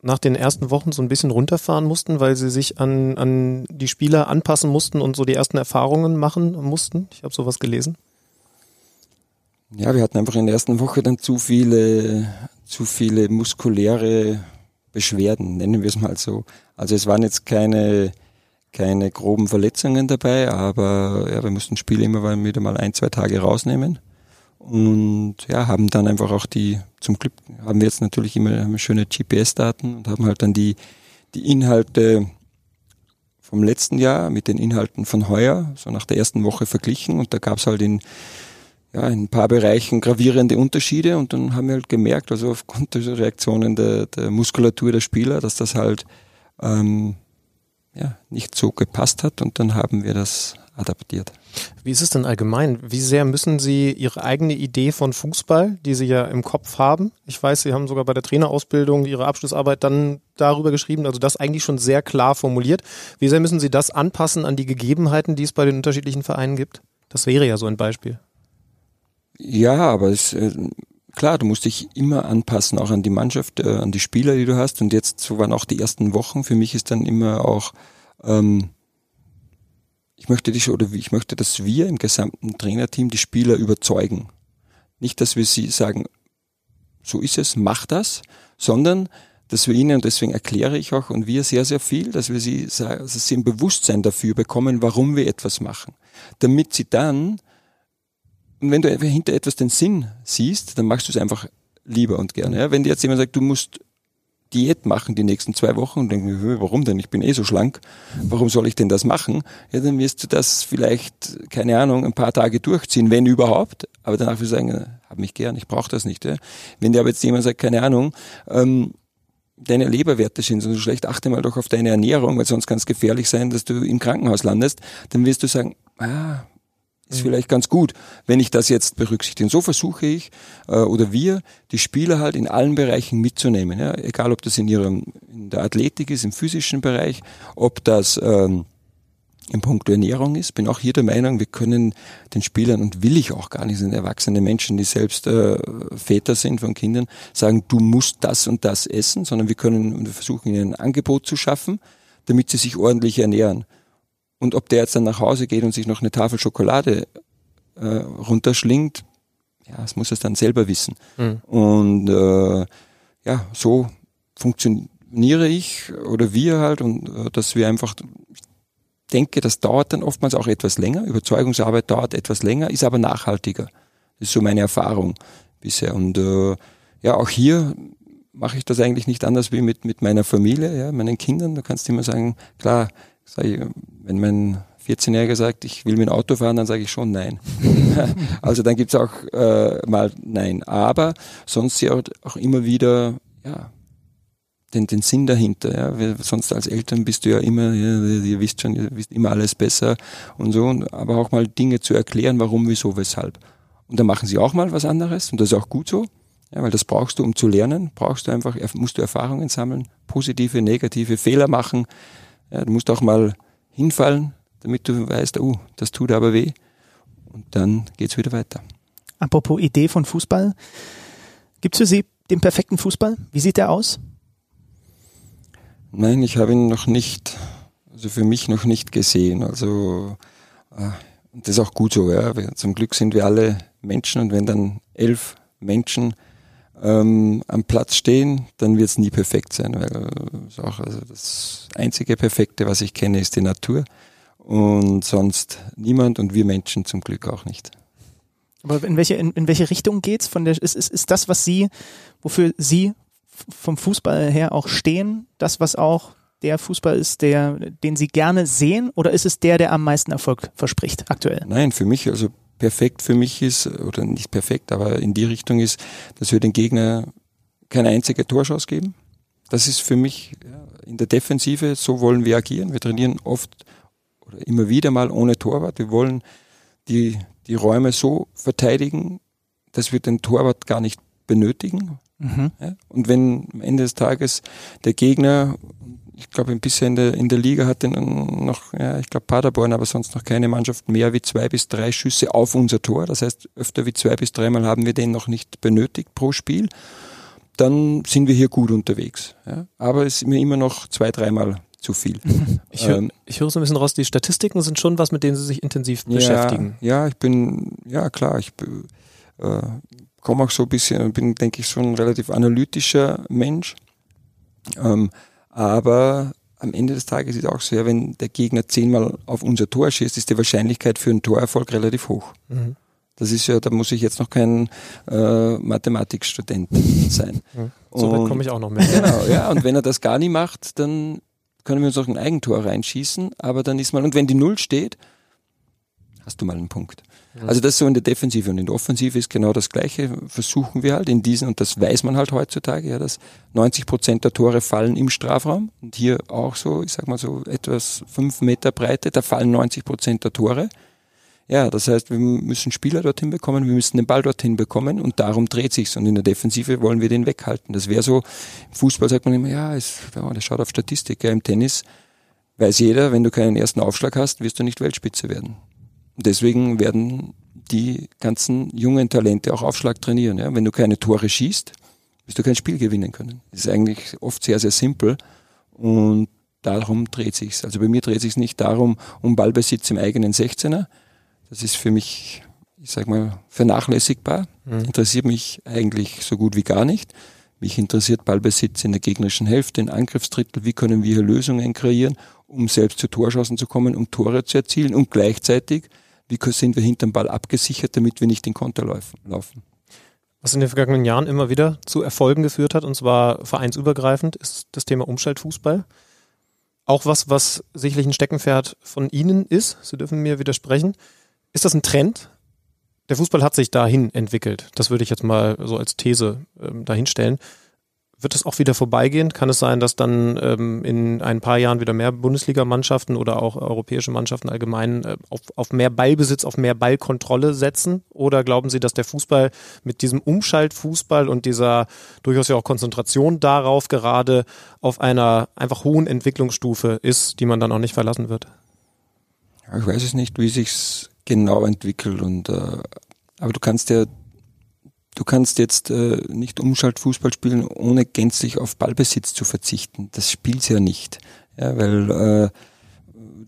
nach den ersten Wochen so ein bisschen runterfahren mussten, weil Sie sich an, an die Spieler anpassen mussten und so die ersten Erfahrungen machen mussten? Ich habe sowas gelesen. Ja, wir hatten einfach in der ersten Woche dann zu viele, zu viele muskuläre Beschwerden, nennen wir es mal so. Also es waren jetzt keine, keine groben Verletzungen dabei, aber ja, wir mussten Spiele immer wieder mal ein, zwei Tage rausnehmen. Und ja, haben dann einfach auch die, zum Glück haben wir jetzt natürlich immer schöne GPS-Daten und haben halt dann die, die Inhalte vom letzten Jahr mit den Inhalten von heuer, so nach der ersten Woche verglichen. Und da gab es halt in ja, in ein paar Bereichen gravierende Unterschiede und dann haben wir halt gemerkt, also aufgrund der Reaktionen der, der Muskulatur der Spieler, dass das halt ähm, ja, nicht so gepasst hat und dann haben wir das adaptiert. Wie ist es denn allgemein? Wie sehr müssen Sie Ihre eigene Idee von Fußball, die Sie ja im Kopf haben? Ich weiß, Sie haben sogar bei der Trainerausbildung Ihre Abschlussarbeit dann darüber geschrieben, also das eigentlich schon sehr klar formuliert. Wie sehr müssen Sie das anpassen an die Gegebenheiten, die es bei den unterschiedlichen Vereinen gibt? Das wäre ja so ein Beispiel. Ja, aber es, äh, klar, du musst dich immer anpassen, auch an die Mannschaft, äh, an die Spieler, die du hast. Und jetzt, so waren auch die ersten Wochen. Für mich ist dann immer auch, ähm, ich möchte dich oder ich möchte, dass wir im gesamten Trainerteam die Spieler überzeugen. Nicht, dass wir sie sagen, so ist es, mach das, sondern dass wir ihnen, und deswegen erkläre ich auch und wir sehr, sehr viel, dass wir sie, dass sie ein Bewusstsein dafür bekommen, warum wir etwas machen. Damit sie dann und wenn du hinter etwas den Sinn siehst, dann machst du es einfach lieber und gerne. Ja? Wenn dir jetzt jemand sagt, du musst Diät machen die nächsten zwei Wochen und denken, warum denn? Ich bin eh so schlank. Warum soll ich denn das machen? Ja, dann wirst du das vielleicht, keine Ahnung, ein paar Tage durchziehen, wenn überhaupt. Aber danach wirst du sagen, hab mich gern, ich brauche das nicht. Ja? Wenn dir aber jetzt jemand sagt, keine Ahnung, ähm, deine Leberwerte sind so schlecht, achte mal doch auf deine Ernährung, weil sonst kann es gefährlich sein, dass du im Krankenhaus landest, dann wirst du sagen, ah, ist vielleicht ganz gut, wenn ich das jetzt berücksichtige. Und so versuche ich äh, oder wir, die Spieler halt in allen Bereichen mitzunehmen. Ja? Egal, ob das in ihrem in der Athletik ist, im physischen Bereich, ob das ähm, in puncto Ernährung ist. Bin auch hier der Meinung, wir können den Spielern und will ich auch gar nicht, sind erwachsene Menschen, die selbst äh, Väter sind von Kindern, sagen, du musst das und das essen, sondern wir können und wir versuchen ihnen ein Angebot zu schaffen, damit sie sich ordentlich ernähren. Und ob der jetzt dann nach Hause geht und sich noch eine Tafel Schokolade äh, runterschlingt, ja, das muss er dann selber wissen. Mhm. Und äh, ja, so funktioniere ich oder wir halt und äh, dass wir einfach, ich denke, das dauert dann oftmals auch etwas länger. Überzeugungsarbeit dauert etwas länger, ist aber nachhaltiger. Das ist so meine Erfahrung bisher. Und äh, ja, auch hier mache ich das eigentlich nicht anders wie mit, mit meiner Familie, ja, meinen Kindern. Da kannst du immer sagen, klar, ich, wenn mein 14-Jähriger sagt, ich will mit dem Auto fahren, dann sage ich schon nein. also dann gibt's auch äh, mal nein. Aber sonst ja auch immer wieder, ja, den, den Sinn dahinter. Ja. Wir, sonst als Eltern bist du ja immer, ja, ihr wisst schon, ihr wisst immer alles besser und so, und, aber auch mal Dinge zu erklären, warum, wieso, weshalb. Und dann machen sie auch mal was anderes und das ist auch gut so, ja, weil das brauchst du, um zu lernen, brauchst du einfach, musst du Erfahrungen sammeln, positive, negative, Fehler machen. Ja, du musst auch mal hinfallen, damit du weißt, oh, das tut aber weh. Und dann geht's wieder weiter. Apropos Idee von Fußball. Gibt's für Sie den perfekten Fußball? Wie sieht der aus? Nein, ich habe ihn noch nicht, also für mich noch nicht gesehen. Also äh, das ist auch gut so. Ja. Zum Glück sind wir alle Menschen und wenn dann elf Menschen ähm, am Platz stehen, dann wird es nie perfekt sein, weil äh, auch, also das einzige Perfekte, was ich kenne, ist die Natur und sonst niemand und wir Menschen zum Glück auch nicht. Aber in welche, in, in welche Richtung geht's? Von der, ist, ist, ist das, was Sie, wofür Sie vom Fußball her auch stehen, das, was auch der Fußball ist, der, den Sie gerne sehen, oder ist es der, der am meisten Erfolg verspricht aktuell? Nein, für mich, also perfekt für mich ist, oder nicht perfekt, aber in die Richtung ist, dass wir den Gegner keine einzige Torschance geben. Das ist für mich in der Defensive, so wollen wir agieren. Wir trainieren oft oder immer wieder mal ohne Torwart. Wir wollen die, die Räume so verteidigen, dass wir den Torwart gar nicht benötigen. Mhm. Ja? Und wenn am Ende des Tages der Gegner, ich glaube ein bisschen in der, in der Liga hat den noch, ja, ich glaube Paderborn, aber sonst noch keine Mannschaft mehr wie zwei bis drei Schüsse auf unser Tor. Das heißt, öfter wie zwei bis dreimal haben wir den noch nicht benötigt pro Spiel. Dann sind wir hier gut unterwegs. Ja? Aber es ist mir immer noch zwei, dreimal zu viel. Ich, höre, ähm, höre so ein bisschen raus, die Statistiken sind schon was, mit denen Sie sich intensiv ja, beschäftigen. Ja, ich bin, ja klar, ich äh, komme auch so ein bisschen, bin, denke ich, schon ein relativ analytischer Mensch. Ähm, aber am Ende des Tages ist es auch so, ja, wenn der Gegner zehnmal auf unser Tor schießt, ist die Wahrscheinlichkeit für einen Torerfolg relativ hoch. Mhm. Das ist ja, da muss ich jetzt noch kein äh, Mathematikstudent sein. Ja, so weit komme ich auch noch mehr. Genau, ja. Und wenn er das gar nicht macht, dann können wir uns auch ein Eigentor reinschießen, aber dann ist mal, und wenn die Null steht, hast du mal einen Punkt. Also das so in der Defensive und in der Offensive ist genau das Gleiche. Versuchen wir halt in diesen, und das weiß man halt heutzutage, ja, dass 90 Prozent der Tore fallen im Strafraum. Und hier auch so, ich sag mal so etwas fünf Meter Breite, da fallen 90 Prozent der Tore. Ja, das heißt, wir müssen Spieler dorthin bekommen, wir müssen den Ball dorthin bekommen und darum dreht sich's. Und in der Defensive wollen wir den weghalten. Das wäre so, im Fußball sagt man immer, ja, es, ja, das schaut auf Statistik, ja, im Tennis weiß jeder, wenn du keinen ersten Aufschlag hast, wirst du nicht Weltspitze werden. Deswegen werden die ganzen jungen Talente auch Aufschlag trainieren. Ja? Wenn du keine Tore schießt, wirst du kein Spiel gewinnen können. Das ist eigentlich oft sehr, sehr simpel und darum dreht sich's. Also bei mir dreht sich's nicht darum, um Ballbesitz im eigenen 16er. Das ist für mich, ich sag mal, vernachlässigbar. Mhm. Interessiert mich eigentlich so gut wie gar nicht. Mich interessiert Ballbesitz in der gegnerischen Hälfte, in Angriffsdrittel. Wie können wir hier Lösungen kreieren, um selbst zu Torschancen zu kommen, um Tore zu erzielen und gleichzeitig wie sind wir hinterm Ball abgesichert, damit wir nicht in Konter laufen. Was in den vergangenen Jahren immer wieder zu Erfolgen geführt hat, und zwar vereinsübergreifend, ist das Thema Umschaltfußball. Auch was, was sicherlich ein Steckenpferd von Ihnen ist, Sie dürfen mir widersprechen. Ist das ein Trend? Der Fußball hat sich dahin entwickelt. Das würde ich jetzt mal so als These ähm, dahinstellen. Wird es auch wieder vorbeigehen? Kann es sein, dass dann ähm, in ein paar Jahren wieder mehr Bundesligamannschaften oder auch europäische Mannschaften allgemein äh, auf, auf mehr Ballbesitz, auf mehr Ballkontrolle setzen? Oder glauben Sie, dass der Fußball mit diesem Umschaltfußball und dieser durchaus ja auch Konzentration darauf gerade auf einer einfach hohen Entwicklungsstufe ist, die man dann auch nicht verlassen wird? Ich weiß es nicht, wie sich's genau entwickelt und äh, aber du kannst ja du kannst jetzt äh, nicht Umschaltfußball spielen, ohne gänzlich auf Ballbesitz zu verzichten. Das spielt's ja nicht, ja, weil äh,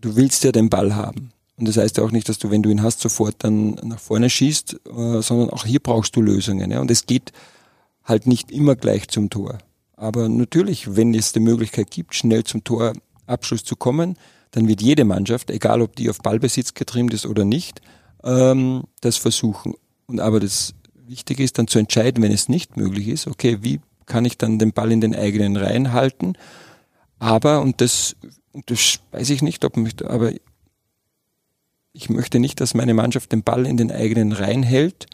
du willst ja den Ball haben. Und das heißt ja auch nicht, dass du, wenn du ihn hast, sofort dann nach vorne schießt, äh, sondern auch hier brauchst du Lösungen. Ja? Und es geht halt nicht immer gleich zum Tor. Aber natürlich, wenn es die Möglichkeit gibt, schnell zum Torabschluss zu kommen, dann wird jede Mannschaft, egal ob die auf Ballbesitz getrimmt ist oder nicht, ähm, das versuchen. Und aber das Wichtige ist dann zu entscheiden, wenn es nicht möglich ist, okay, wie kann ich dann den Ball in den eigenen Reihen halten? Aber, und das, das weiß ich nicht, ob mich, aber ich möchte nicht, dass meine Mannschaft den Ball in den eigenen Reihen hält,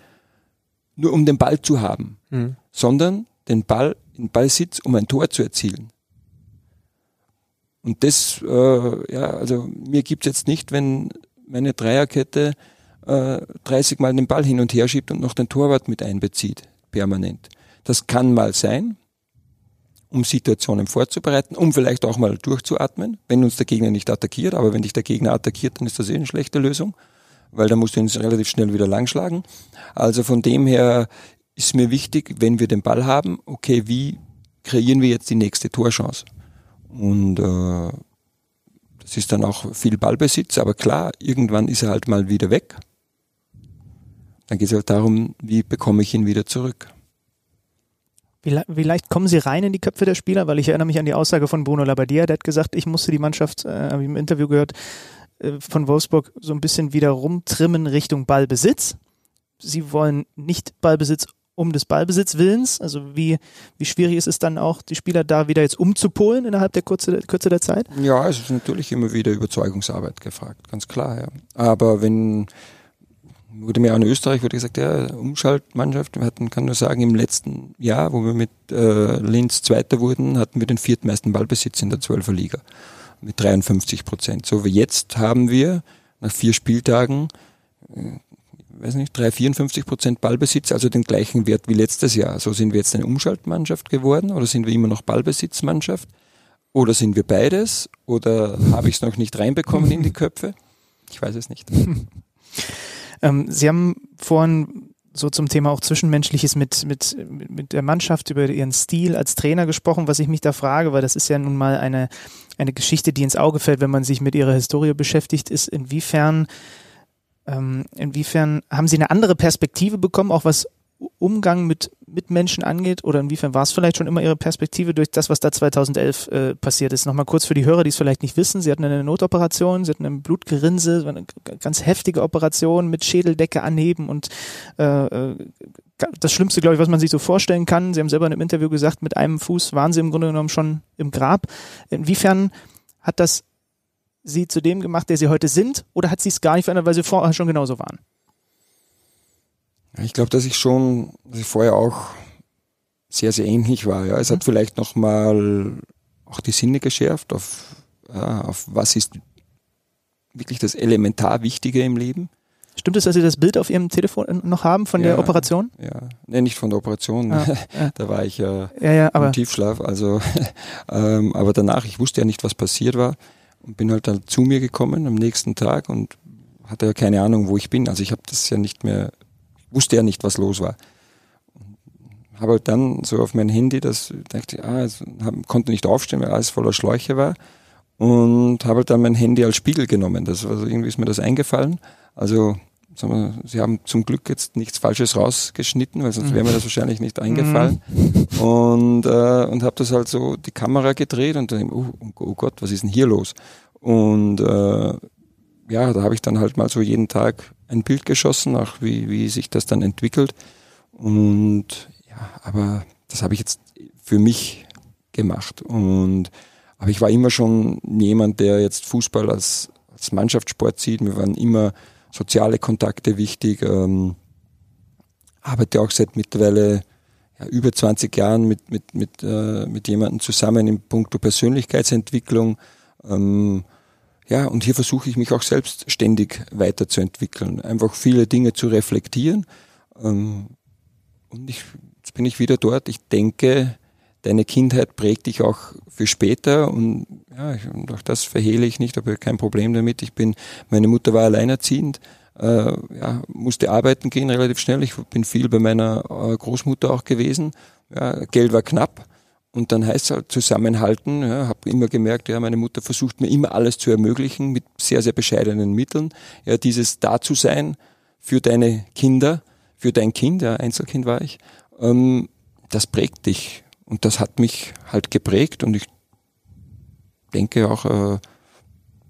nur um den Ball zu haben, mhm. sondern den Ball in Ballsitz, um ein Tor zu erzielen. Und das, äh, ja, also mir gibt's jetzt nicht, wenn meine Dreierkette äh, 30 Mal den Ball hin und her schiebt und noch den Torwart mit einbezieht, permanent. Das kann mal sein, um Situationen vorzubereiten, um vielleicht auch mal durchzuatmen, wenn uns der Gegner nicht attackiert. Aber wenn dich der Gegner attackiert, dann ist das eh eine schlechte Lösung, weil da musst du ihn relativ schnell wieder langschlagen. Also von dem her ist mir wichtig, wenn wir den Ball haben, okay, wie kreieren wir jetzt die nächste Torchance? Und äh, das ist dann auch viel Ballbesitz, aber klar, irgendwann ist er halt mal wieder weg. Dann geht es halt darum, wie bekomme ich ihn wieder zurück. Wie, wie, leicht kommen Sie rein in die Köpfe der Spieler? Weil ich erinnere mich an die Aussage von Bruno Labbadia, der hat gesagt, ich musste die Mannschaft, äh, habe ich im Interview gehört, äh, von Wolfsburg so ein bisschen wieder rumtrimmen Richtung Ballbesitz. Sie wollen nicht Ballbesitz um des Ballbesitzwillens? Also wie, wie schwierig ist es dann auch, die Spieler da wieder jetzt umzupolen innerhalb der Kürze, Kürze der Zeit? Ja, es ist natürlich immer wieder Überzeugungsarbeit gefragt, ganz klar. Ja. Aber wenn wurde mir auch in Österreich wurde gesagt, ja, Umschaltmannschaft, wir hatten, kann nur sagen, im letzten Jahr, wo wir mit äh, Linz Zweiter wurden, hatten wir den viertmeisten Ballbesitz in der Zwölfer Liga mit 53 Prozent. So wie jetzt haben wir nach vier Spieltagen, äh, weiß nicht, 3, 54 Prozent Ballbesitz, also den gleichen Wert wie letztes Jahr. So sind wir jetzt eine Umschaltmannschaft geworden oder sind wir immer noch Ballbesitzmannschaft? Oder sind wir beides? Oder habe ich es noch nicht reinbekommen in die Köpfe? Ich weiß es nicht. Ähm, Sie haben vorhin so zum Thema auch Zwischenmenschliches mit, mit, mit der Mannschaft über ihren Stil als Trainer gesprochen, was ich mich da frage, weil das ist ja nun mal eine, eine Geschichte, die ins Auge fällt, wenn man sich mit ihrer Historie beschäftigt, ist inwiefern, ähm, inwiefern haben Sie eine andere Perspektive bekommen, auch was Umgang mit Mitmenschen angeht oder inwiefern war es vielleicht schon immer Ihre Perspektive durch das, was da 2011 äh, passiert ist? Nochmal kurz für die Hörer, die es vielleicht nicht wissen. Sie hatten eine Notoperation, Sie hatten ein Blutgerinse, eine ganz heftige Operation mit Schädeldecke anheben und äh, äh, das Schlimmste, glaube ich, was man sich so vorstellen kann. Sie haben selber in einem Interview gesagt, mit einem Fuß waren Sie im Grunde genommen schon im Grab. Inwiefern hat das Sie zu dem gemacht, der Sie heute sind oder hat Sie es gar nicht verändert, weil Sie vorher schon genauso waren? Ich glaube, dass ich schon, dass ich vorher auch sehr, sehr ähnlich war. Ja. Es hat mhm. vielleicht nochmal auch die Sinne geschärft, auf, ja, auf was ist wirklich das elementar Wichtige im Leben. Stimmt es, dass Sie das Bild auf Ihrem Telefon noch haben von ja, der Operation? Ja, nee, nicht von der Operation. Ah, ja. da war ich äh, ja, im Tiefschlaf. Also, ähm, aber danach, ich wusste ja nicht, was passiert war und bin halt dann zu mir gekommen am nächsten Tag und hatte ja keine Ahnung, wo ich bin. Also ich habe das ja nicht mehr wusste ja nicht, was los war. Habe halt dann so auf mein Handy, das dachte, ah, also, hab, konnte nicht aufstehen, weil alles voller Schläuche war. Und habe halt dann mein Handy als Spiegel genommen. Das war so, irgendwie ist mir das eingefallen. Also, sagen wir, sie haben zum Glück jetzt nichts Falsches rausgeschnitten, weil sonst wäre mir das wahrscheinlich nicht eingefallen. Mhm. Und, äh, und habe das halt so die Kamera gedreht und dann, oh, oh Gott, was ist denn hier los? Und äh, ja, da habe ich dann halt mal so jeden Tag ein Bild geschossen, auch wie, wie sich das dann entwickelt. Und ja, aber das habe ich jetzt für mich gemacht. Und aber ich war immer schon jemand, der jetzt Fußball als, als Mannschaftssport sieht. Mir waren immer soziale Kontakte wichtig. Ähm, arbeite auch seit mittlerweile ja, über 20 Jahren mit, mit, mit, äh, mit jemandem zusammen im puncto Persönlichkeitsentwicklung. Ähm, ja, und hier versuche ich mich auch selbst ständig weiterzuentwickeln, einfach viele Dinge zu reflektieren. Ähm, und ich, jetzt bin ich wieder dort. Ich denke, deine Kindheit prägt dich auch für später und ja, und auch das verhehle ich nicht, habe kein Problem damit. Ich bin, meine Mutter war alleinerziehend, äh, ja, musste arbeiten gehen relativ schnell. Ich bin viel bei meiner äh, Großmutter auch gewesen. Ja, Geld war knapp. Und dann heißt es halt zusammenhalten. Ja, habe immer gemerkt, ja, meine Mutter versucht mir immer alles zu ermöglichen mit sehr, sehr bescheidenen Mitteln. Ja, dieses da zu sein für deine Kinder, für dein Kind, ja, Einzelkind war ich, ähm, das prägt dich. Und das hat mich halt geprägt und ich denke auch äh,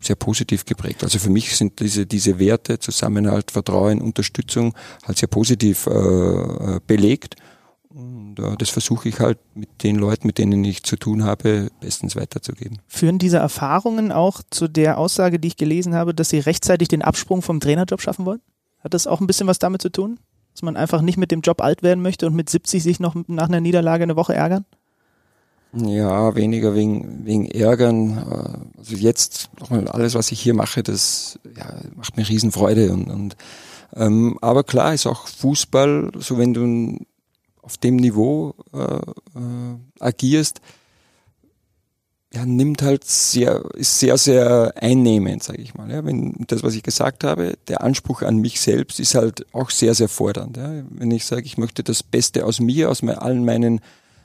sehr positiv geprägt. Also für mich sind diese, diese Werte, Zusammenhalt, Vertrauen, Unterstützung halt sehr positiv äh, äh belegt. Und äh, das versuche ich halt mit den Leuten, mit denen ich zu tun habe, bestens weiterzugeben. Führen diese Erfahrungen auch zu der Aussage, die ich gelesen habe, dass Sie rechtzeitig den Absprung vom Trainerjob schaffen wollen? Hat das auch ein bisschen was damit zu tun? Dass man einfach nicht mit dem Job alt werden möchte und mit 70 sich noch nach einer Niederlage eine Woche ärgern? Ja, weniger wegen, wegen Ärgern. Also jetzt nochmal alles, was ich hier mache, das ja, macht mir Riesenfreude. Und, und ähm, aber klar ist auch Fußball, so wenn du auf dem Niveau äh, äh, agierst, ja, nimmt halt sehr, ist sehr, sehr einnehmend, sage ich mal. Ja. Wenn das, was ich gesagt habe, der Anspruch an mich selbst ist halt auch sehr, sehr fordernd. Ja. Wenn ich sage, ich möchte das Beste aus mir, aus allen meinen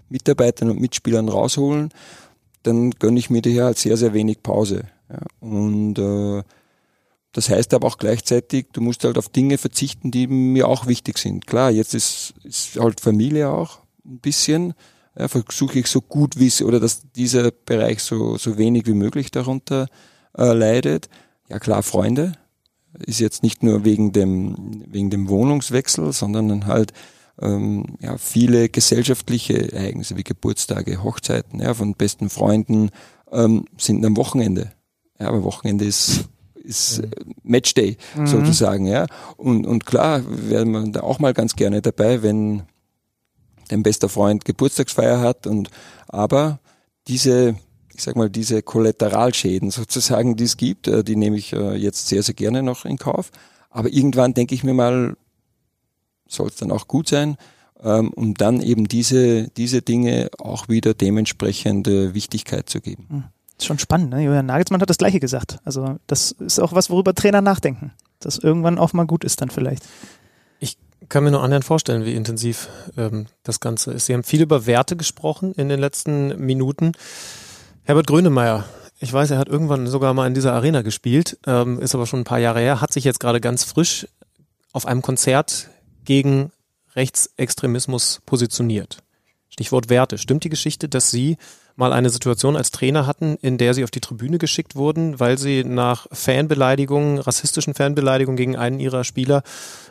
Mitarbeitern und Mitspielern rausholen, dann gönne ich mir daher halt sehr, sehr wenig Pause. Ja. Und äh, das heißt aber auch gleichzeitig, du musst halt auf Dinge verzichten, die mir auch wichtig sind. Klar, jetzt ist, ist halt Familie auch ein bisschen. Ja, versuche ich so gut wie es, oder dass dieser Bereich so, so wenig wie möglich darunter äh, leidet. Ja klar, Freunde ist jetzt nicht nur wegen dem, wegen dem Wohnungswechsel, sondern halt ähm, ja, viele gesellschaftliche Ereignisse wie Geburtstage, Hochzeiten ja, von besten Freunden ähm, sind am Wochenende. Ja, aber Wochenende ist ist mhm. Matchday mhm. sozusagen, ja. Und, und klar wäre man da auch mal ganz gerne dabei, wenn dein bester Freund Geburtstagsfeier hat und aber diese ich sag mal, diese Kollateralschäden sozusagen, die es gibt, äh, die nehme ich äh, jetzt sehr, sehr gerne noch in Kauf. Aber irgendwann denke ich mir mal, soll es dann auch gut sein, ähm, um dann eben diese, diese Dinge auch wieder dementsprechende Wichtigkeit zu geben. Mhm. Ist schon spannend, ne? Julian Nagelsmann hat das Gleiche gesagt. Also das ist auch was, worüber Trainer nachdenken. Dass irgendwann auch mal gut ist dann vielleicht. Ich kann mir nur anderen vorstellen, wie intensiv ähm, das Ganze ist. Sie haben viel über Werte gesprochen in den letzten Minuten. Herbert Grönemeyer, ich weiß, er hat irgendwann sogar mal in dieser Arena gespielt, ähm, ist aber schon ein paar Jahre her, hat sich jetzt gerade ganz frisch auf einem Konzert gegen Rechtsextremismus positioniert. Stichwort Werte. Stimmt die Geschichte, dass Sie mal eine Situation als Trainer hatten, in der sie auf die Tribüne geschickt wurden, weil sie nach Fanbeleidigungen, rassistischen Fanbeleidigungen gegen einen ihrer Spieler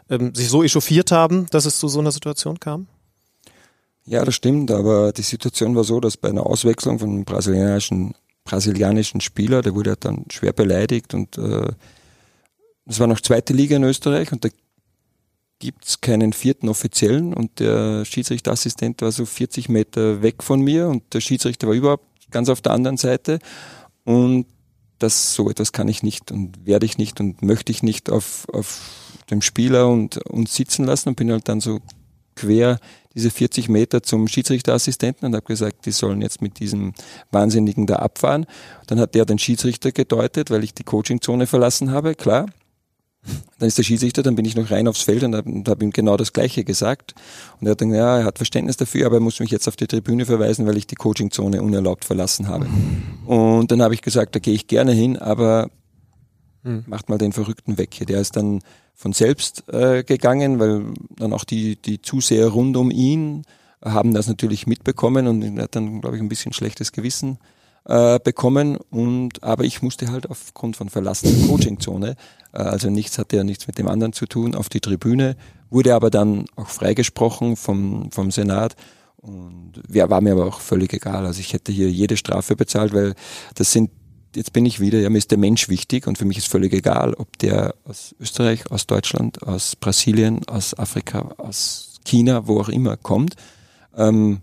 ähm, sich so echauffiert haben, dass es zu so einer Situation kam? Ja, das stimmt, aber die Situation war so, dass bei einer Auswechslung von einem brasilianischen, brasilianischen Spieler, der wurde dann schwer beleidigt und äh, das war noch zweite Liga in Österreich und da gibt's keinen vierten Offiziellen und der Schiedsrichterassistent war so 40 Meter weg von mir und der Schiedsrichter war überhaupt ganz auf der anderen Seite und das so etwas kann ich nicht und werde ich nicht und möchte ich nicht auf, auf dem Spieler und uns sitzen lassen und bin halt dann so quer diese 40 Meter zum Schiedsrichterassistenten und habe gesagt, die sollen jetzt mit diesem Wahnsinnigen da abfahren. Dann hat der den Schiedsrichter gedeutet, weil ich die Coachingzone verlassen habe, klar. Dann ist der Schiedsrichter, dann bin ich noch rein aufs Feld und habe hab ihm genau das Gleiche gesagt. Und er hat dann, ja, er hat Verständnis dafür, aber er muss mich jetzt auf die Tribüne verweisen, weil ich die Coachingzone unerlaubt verlassen habe. Und dann habe ich gesagt, da gehe ich gerne hin, aber hm. macht mal den Verrückten weg. Der ist dann von selbst äh, gegangen, weil dann auch die, die Zuseher rund um ihn haben das natürlich mitbekommen und er hat dann, glaube ich, ein bisschen schlechtes Gewissen äh, bekommen. Und aber ich musste halt aufgrund von Verlassen der Coachingzone, also nichts hatte ja nichts mit dem anderen zu tun, auf die Tribüne, wurde aber dann auch freigesprochen vom, vom Senat. Und ja, war mir aber auch völlig egal. Also ich hätte hier jede Strafe bezahlt, weil das sind jetzt bin ich wieder, ja, mir ist der Mensch wichtig und für mich ist völlig egal, ob der aus Österreich, aus Deutschland, aus Brasilien, aus Afrika, aus China, wo auch immer kommt. Ähm,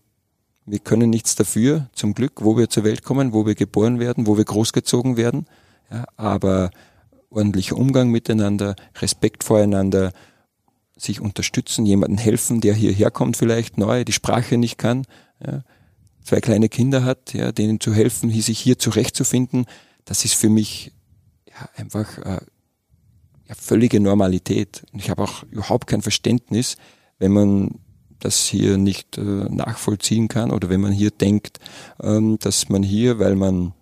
wir können nichts dafür, zum Glück, wo wir zur Welt kommen, wo wir geboren werden, wo wir großgezogen werden. Ja, aber ordentlicher Umgang miteinander, Respekt voreinander, sich unterstützen, jemandem helfen, der hierher kommt vielleicht neu, die Sprache nicht kann. Ja, zwei kleine Kinder hat, ja, denen zu helfen, sich hier zurechtzufinden, das ist für mich ja, einfach äh, ja, völlige Normalität. Und ich habe auch überhaupt kein Verständnis, wenn man das hier nicht äh, nachvollziehen kann oder wenn man hier denkt, ähm, dass man hier, weil man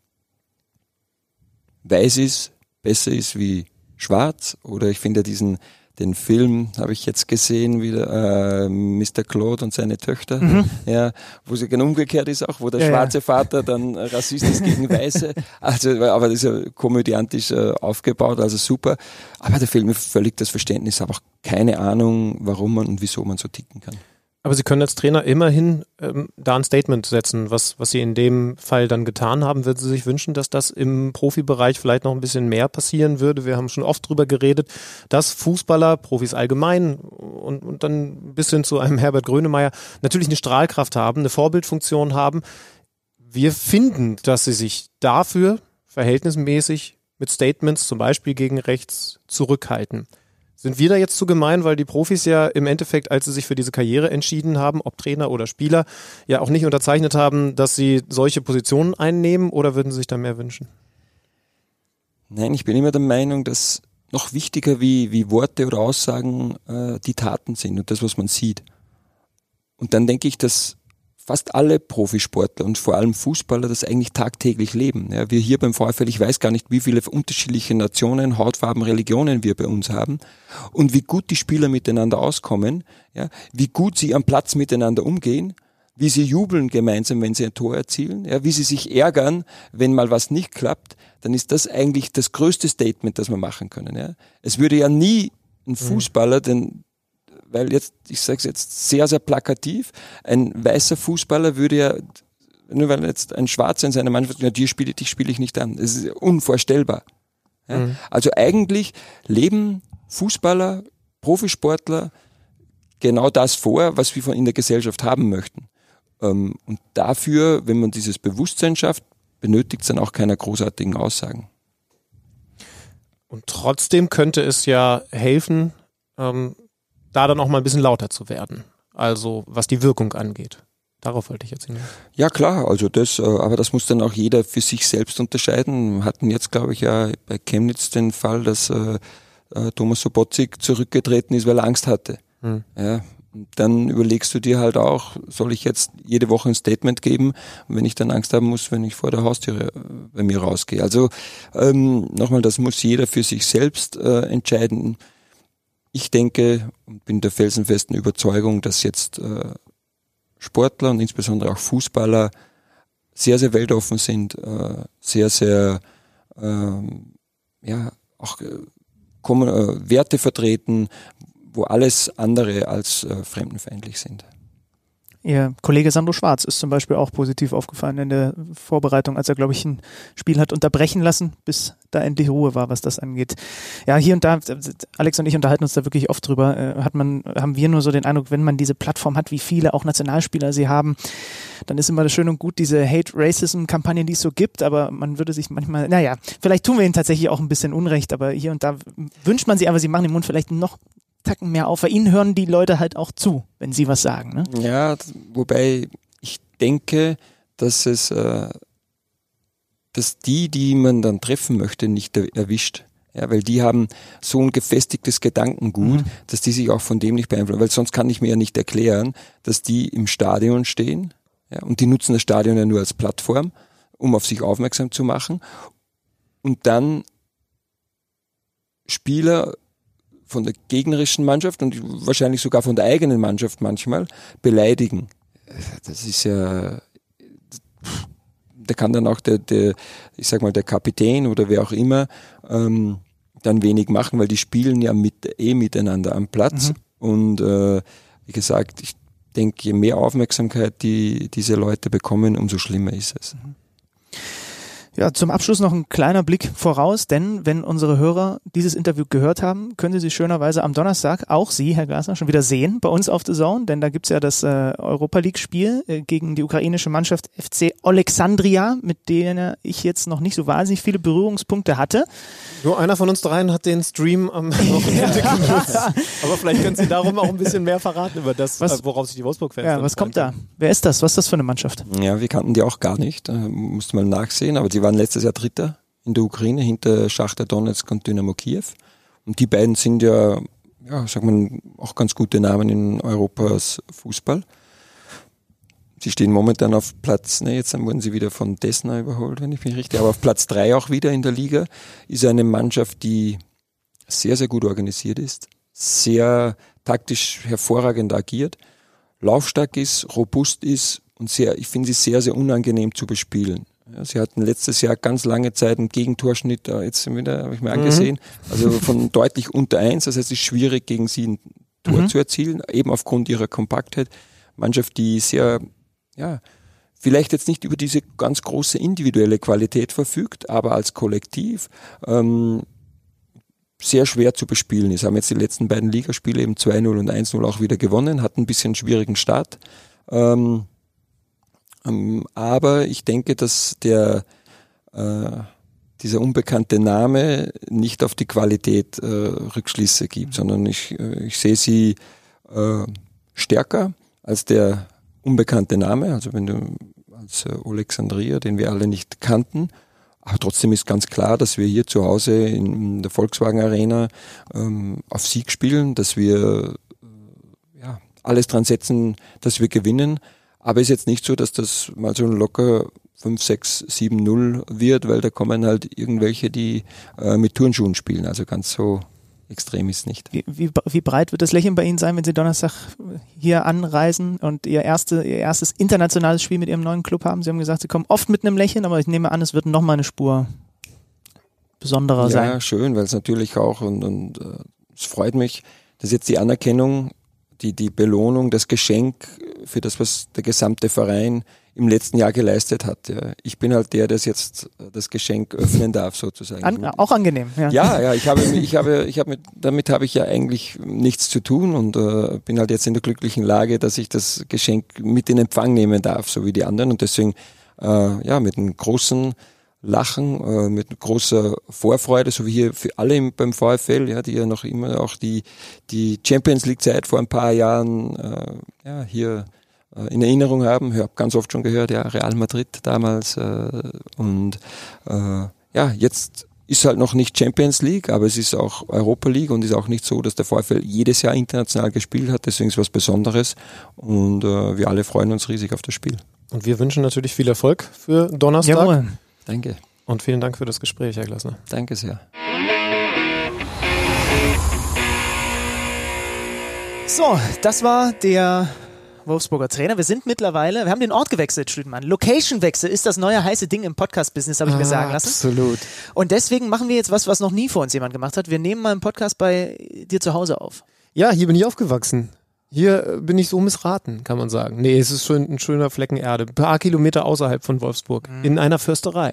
weiß ist, besser ist wie schwarz oder ich finde diesen den Film habe ich jetzt gesehen, wieder äh, Mr. Claude und seine Töchter, mhm. ja, wo sie genau umgekehrt ist auch, wo der ja, schwarze ja. Vater dann Rassist ist gegen Weiße. Also, aber das ist ja komödiantisch äh, aufgebaut, also super. Aber der Film völlig das Verständnis, aber auch keine Ahnung, warum man und wieso man so ticken kann. Aber Sie können als Trainer immerhin ähm, da ein Statement setzen, was, was Sie in dem Fall dann getan haben. Würden Sie sich wünschen, dass das im Profibereich vielleicht noch ein bisschen mehr passieren würde? Wir haben schon oft drüber geredet, dass Fußballer, Profis allgemein und, und dann bis hin zu einem Herbert Grönemeyer natürlich eine Strahlkraft haben, eine Vorbildfunktion haben. Wir finden, dass sie sich dafür verhältnismäßig mit Statements zum Beispiel gegen rechts zurückhalten. Sind wir da jetzt zu gemein, weil die Profis ja im Endeffekt, als sie sich für diese Karriere entschieden haben, ob Trainer oder Spieler, ja auch nicht unterzeichnet haben, dass sie solche Positionen einnehmen oder würden sie sich da mehr wünschen? Nein, ich bin immer der Meinung, dass noch wichtiger wie, wie Worte oder Aussagen äh, die Taten sind und das, was man sieht. Und dann denke ich, dass fast alle Profisportler und vor allem Fußballer das eigentlich tagtäglich leben. Ja, wir hier beim VfL, ich weiß gar nicht, wie viele unterschiedliche Nationen, Hautfarben, Religionen wir bei uns haben und wie gut die Spieler miteinander auskommen, ja, wie gut sie am Platz miteinander umgehen, wie sie jubeln gemeinsam, wenn sie ein Tor erzielen, ja, wie sie sich ärgern, wenn mal was nicht klappt, dann ist das eigentlich das größte Statement, das wir machen können. Ja. Es würde ja nie ein mhm. Fußballer den weil jetzt, ich sage es jetzt sehr, sehr plakativ, ein weißer Fußballer würde ja, nur weil jetzt ein Schwarzer in seiner Mannschaft, ja, die spiele, dich spiele ich nicht an. Das ist unvorstellbar. Ja? Mhm. Also eigentlich leben Fußballer, Profisportler genau das vor, was wir von in der Gesellschaft haben möchten. Ähm, und dafür, wenn man dieses Bewusstsein schafft, benötigt es dann auch keine großartigen Aussagen. Und trotzdem könnte es ja helfen, ähm, da dann auch mal ein bisschen lauter zu werden. Also was die Wirkung angeht. Darauf wollte ich jetzt hinaus. Ja klar, also das, äh, aber das muss dann auch jeder für sich selbst unterscheiden. Wir hatten jetzt, glaube ich, ja bei Chemnitz den Fall, dass äh, äh Thomas Sobotzik zurückgetreten ist, weil er Angst hatte. Hm. Ja, dann überlegst du dir halt auch, soll ich jetzt jede Woche ein Statement geben, wenn ich dann Angst haben muss, wenn ich vor der Haustüre äh, bei mir rausgehe. Also ähm, nochmal, das muss jeder für sich selbst äh, entscheiden ich denke und bin der felsenfesten Überzeugung, dass jetzt äh, Sportler und insbesondere auch Fußballer sehr, sehr weltoffen sind, äh, sehr, sehr äh, ja auch äh, äh, Werte vertreten, wo alles andere als äh, fremdenfeindlich sind. Ihr Kollege Sandro Schwarz ist zum Beispiel auch positiv aufgefallen in der Vorbereitung, als er, glaube ich, ein Spiel hat unterbrechen lassen, bis da endlich Ruhe war, was das angeht. Ja, hier und da, Alex und ich unterhalten uns da wirklich oft drüber, äh, hat man, haben wir nur so den Eindruck, wenn man diese Plattform hat, wie viele auch Nationalspieler sie haben, dann ist immer das schön und gut, diese Hate-Racism-Kampagnen, die es so gibt, aber man würde sich manchmal, naja, vielleicht tun wir ihnen tatsächlich auch ein bisschen Unrecht, aber hier und da wünscht man sie, aber sie machen den Mund vielleicht noch Tacken mehr auf. Bei ihnen hören die Leute halt auch zu, wenn sie was sagen. Ne? Ja, wobei ich denke, dass es, äh, dass die, die man dann treffen möchte, nicht erwischt. Ja, weil die haben so ein gefestigtes Gedankengut, mhm. dass die sich auch von dem nicht beeinflussen. Weil sonst kann ich mir ja nicht erklären, dass die im Stadion stehen. Ja, und die nutzen das Stadion ja nur als Plattform, um auf sich aufmerksam zu machen. Und dann Spieler von der gegnerischen Mannschaft und wahrscheinlich sogar von der eigenen Mannschaft manchmal beleidigen. Das ist ja, da kann dann auch der, der ich sag mal, der Kapitän oder wer auch immer ähm, dann wenig machen, weil die spielen ja mit, eh miteinander am Platz. Mhm. Und äh, wie gesagt, ich denke, je mehr Aufmerksamkeit die diese Leute bekommen, umso schlimmer ist es. Mhm. Ja, zum Abschluss noch ein kleiner Blick voraus, denn wenn unsere Hörer dieses Interview gehört haben, können sie sich schönerweise am Donnerstag, auch Sie, Herr Glasner, schon wieder sehen bei uns auf The Zone, denn da gibt's ja das äh, Europa League-Spiel äh, gegen die ukrainische Mannschaft FC Alexandria, mit der ich jetzt noch nicht so wahnsinnig viele Berührungspunkte hatte. Nur einer von uns dreien hat den Stream am Wochenende genutzt. Aber vielleicht können Sie darum auch ein bisschen mehr verraten über das, Was- äh, worauf sich die Wolfsburg-Fans Ja, was kommt da? Wer ist das? Was ist das für eine Mannschaft? Ja, wir kannten die auch gar nicht, äh, musste mal nachsehen, aber die waren letztes Jahr Dritter in der Ukraine hinter Schachter Donetsk und Dynamo Kiew. Und die beiden sind ja, ja, sagt man, auch ganz gute Namen in Europas Fußball. Sie stehen momentan auf Platz, ne, jetzt wurden sie wieder von Desna überholt, wenn ich mich richtig, aber auf Platz drei auch wieder in der Liga. Ist eine Mannschaft, die sehr, sehr gut organisiert ist, sehr taktisch hervorragend agiert, laufstark ist, robust ist und sehr, ich finde sie sehr, sehr unangenehm zu bespielen. Ja, sie hatten letztes Jahr ganz lange Zeit einen Gegentorschnitt, äh, jetzt wieder, habe ich mir angesehen, also von deutlich unter eins. Das heißt, es ist schwierig, gegen sie ein Tor zu erzielen, eben aufgrund ihrer Kompaktheit. Mannschaft, die sehr, ja, vielleicht jetzt nicht über diese ganz große individuelle Qualität verfügt, aber als Kollektiv ähm, sehr schwer zu bespielen ist. Haben jetzt die letzten beiden Ligaspiele eben 2-0 und 1-0 auch wieder gewonnen, hatten ein bisschen schwierigen Start. Ähm, ähm, aber ich denke, dass der äh, dieser unbekannte Name nicht auf die Qualität äh, Rückschlüsse gibt, sondern ich, äh, ich sehe sie äh, stärker als der unbekannte Name. Also wenn du als äh, Alexandria, den wir alle nicht kannten, aber trotzdem ist ganz klar, dass wir hier zu Hause in der Volkswagen Arena ähm, auf Sieg spielen, dass wir äh, ja, alles dran setzen, dass wir gewinnen. Aber ist jetzt nicht so, dass das mal so locker 5, 6, 7, 0 wird, weil da kommen halt irgendwelche, die äh, mit Turnschuhen spielen. Also ganz so extrem ist nicht. Wie, wie, wie breit wird das Lächeln bei Ihnen sein, wenn Sie Donnerstag hier anreisen und Ihr, erste, Ihr erstes internationales Spiel mit Ihrem neuen Club haben? Sie haben gesagt, Sie kommen oft mit einem Lächeln, aber ich nehme an, es wird noch mal eine Spur besonderer Ja, sein. schön, weil es natürlich auch und, und äh, es freut mich, dass jetzt die Anerkennung, die, die Belohnung, das Geschenk für das, was der gesamte Verein im letzten Jahr geleistet hat. Ja. Ich bin halt der, der jetzt äh, das Geschenk öffnen darf, sozusagen. An, auch angenehm, ja. Ja, ja, ich habe, ich habe, ich habe mit, damit habe ich ja eigentlich nichts zu tun und äh, bin halt jetzt in der glücklichen Lage, dass ich das Geschenk mit in Empfang nehmen darf, so wie die anderen und deswegen, äh, ja, mit einem großen Lachen, äh, mit großer Vorfreude, so wie hier für alle im, beim VfL, ja, die ja noch immer auch die, die Champions League Zeit vor ein paar Jahren, äh, ja, hier äh, in Erinnerung haben. Ich habe ganz oft schon gehört, ja, Real Madrid damals äh, und äh, ja, jetzt ist halt noch nicht Champions League, aber es ist auch Europa League und ist auch nicht so, dass der VfL jedes Jahr international gespielt hat. Deswegen ist es was Besonderes und äh, wir alle freuen uns riesig auf das Spiel. Und wir wünschen natürlich viel Erfolg für Donnerstag. Jawohl. Danke, Und vielen Dank für das Gespräch, Herr Glasner. danke sehr. So, das war der Wolfsburger Trainer. Wir sind mittlerweile, wir haben den Ort gewechselt, Schlütmann. Location-Wechsel ist das neue heiße Ding im Podcast-Business, habe ich mir sagen lassen. Absolut. Und deswegen machen wir jetzt was, was noch nie vor uns jemand gemacht hat. Wir nehmen mal einen Podcast bei dir zu Hause auf. Ja, hier bin ich aufgewachsen. Hier äh, bin ich so missraten, kann man sagen. Nee, es ist schon ein schöner Flecken Erde. Ein paar Kilometer außerhalb von Wolfsburg. In einer Försterei.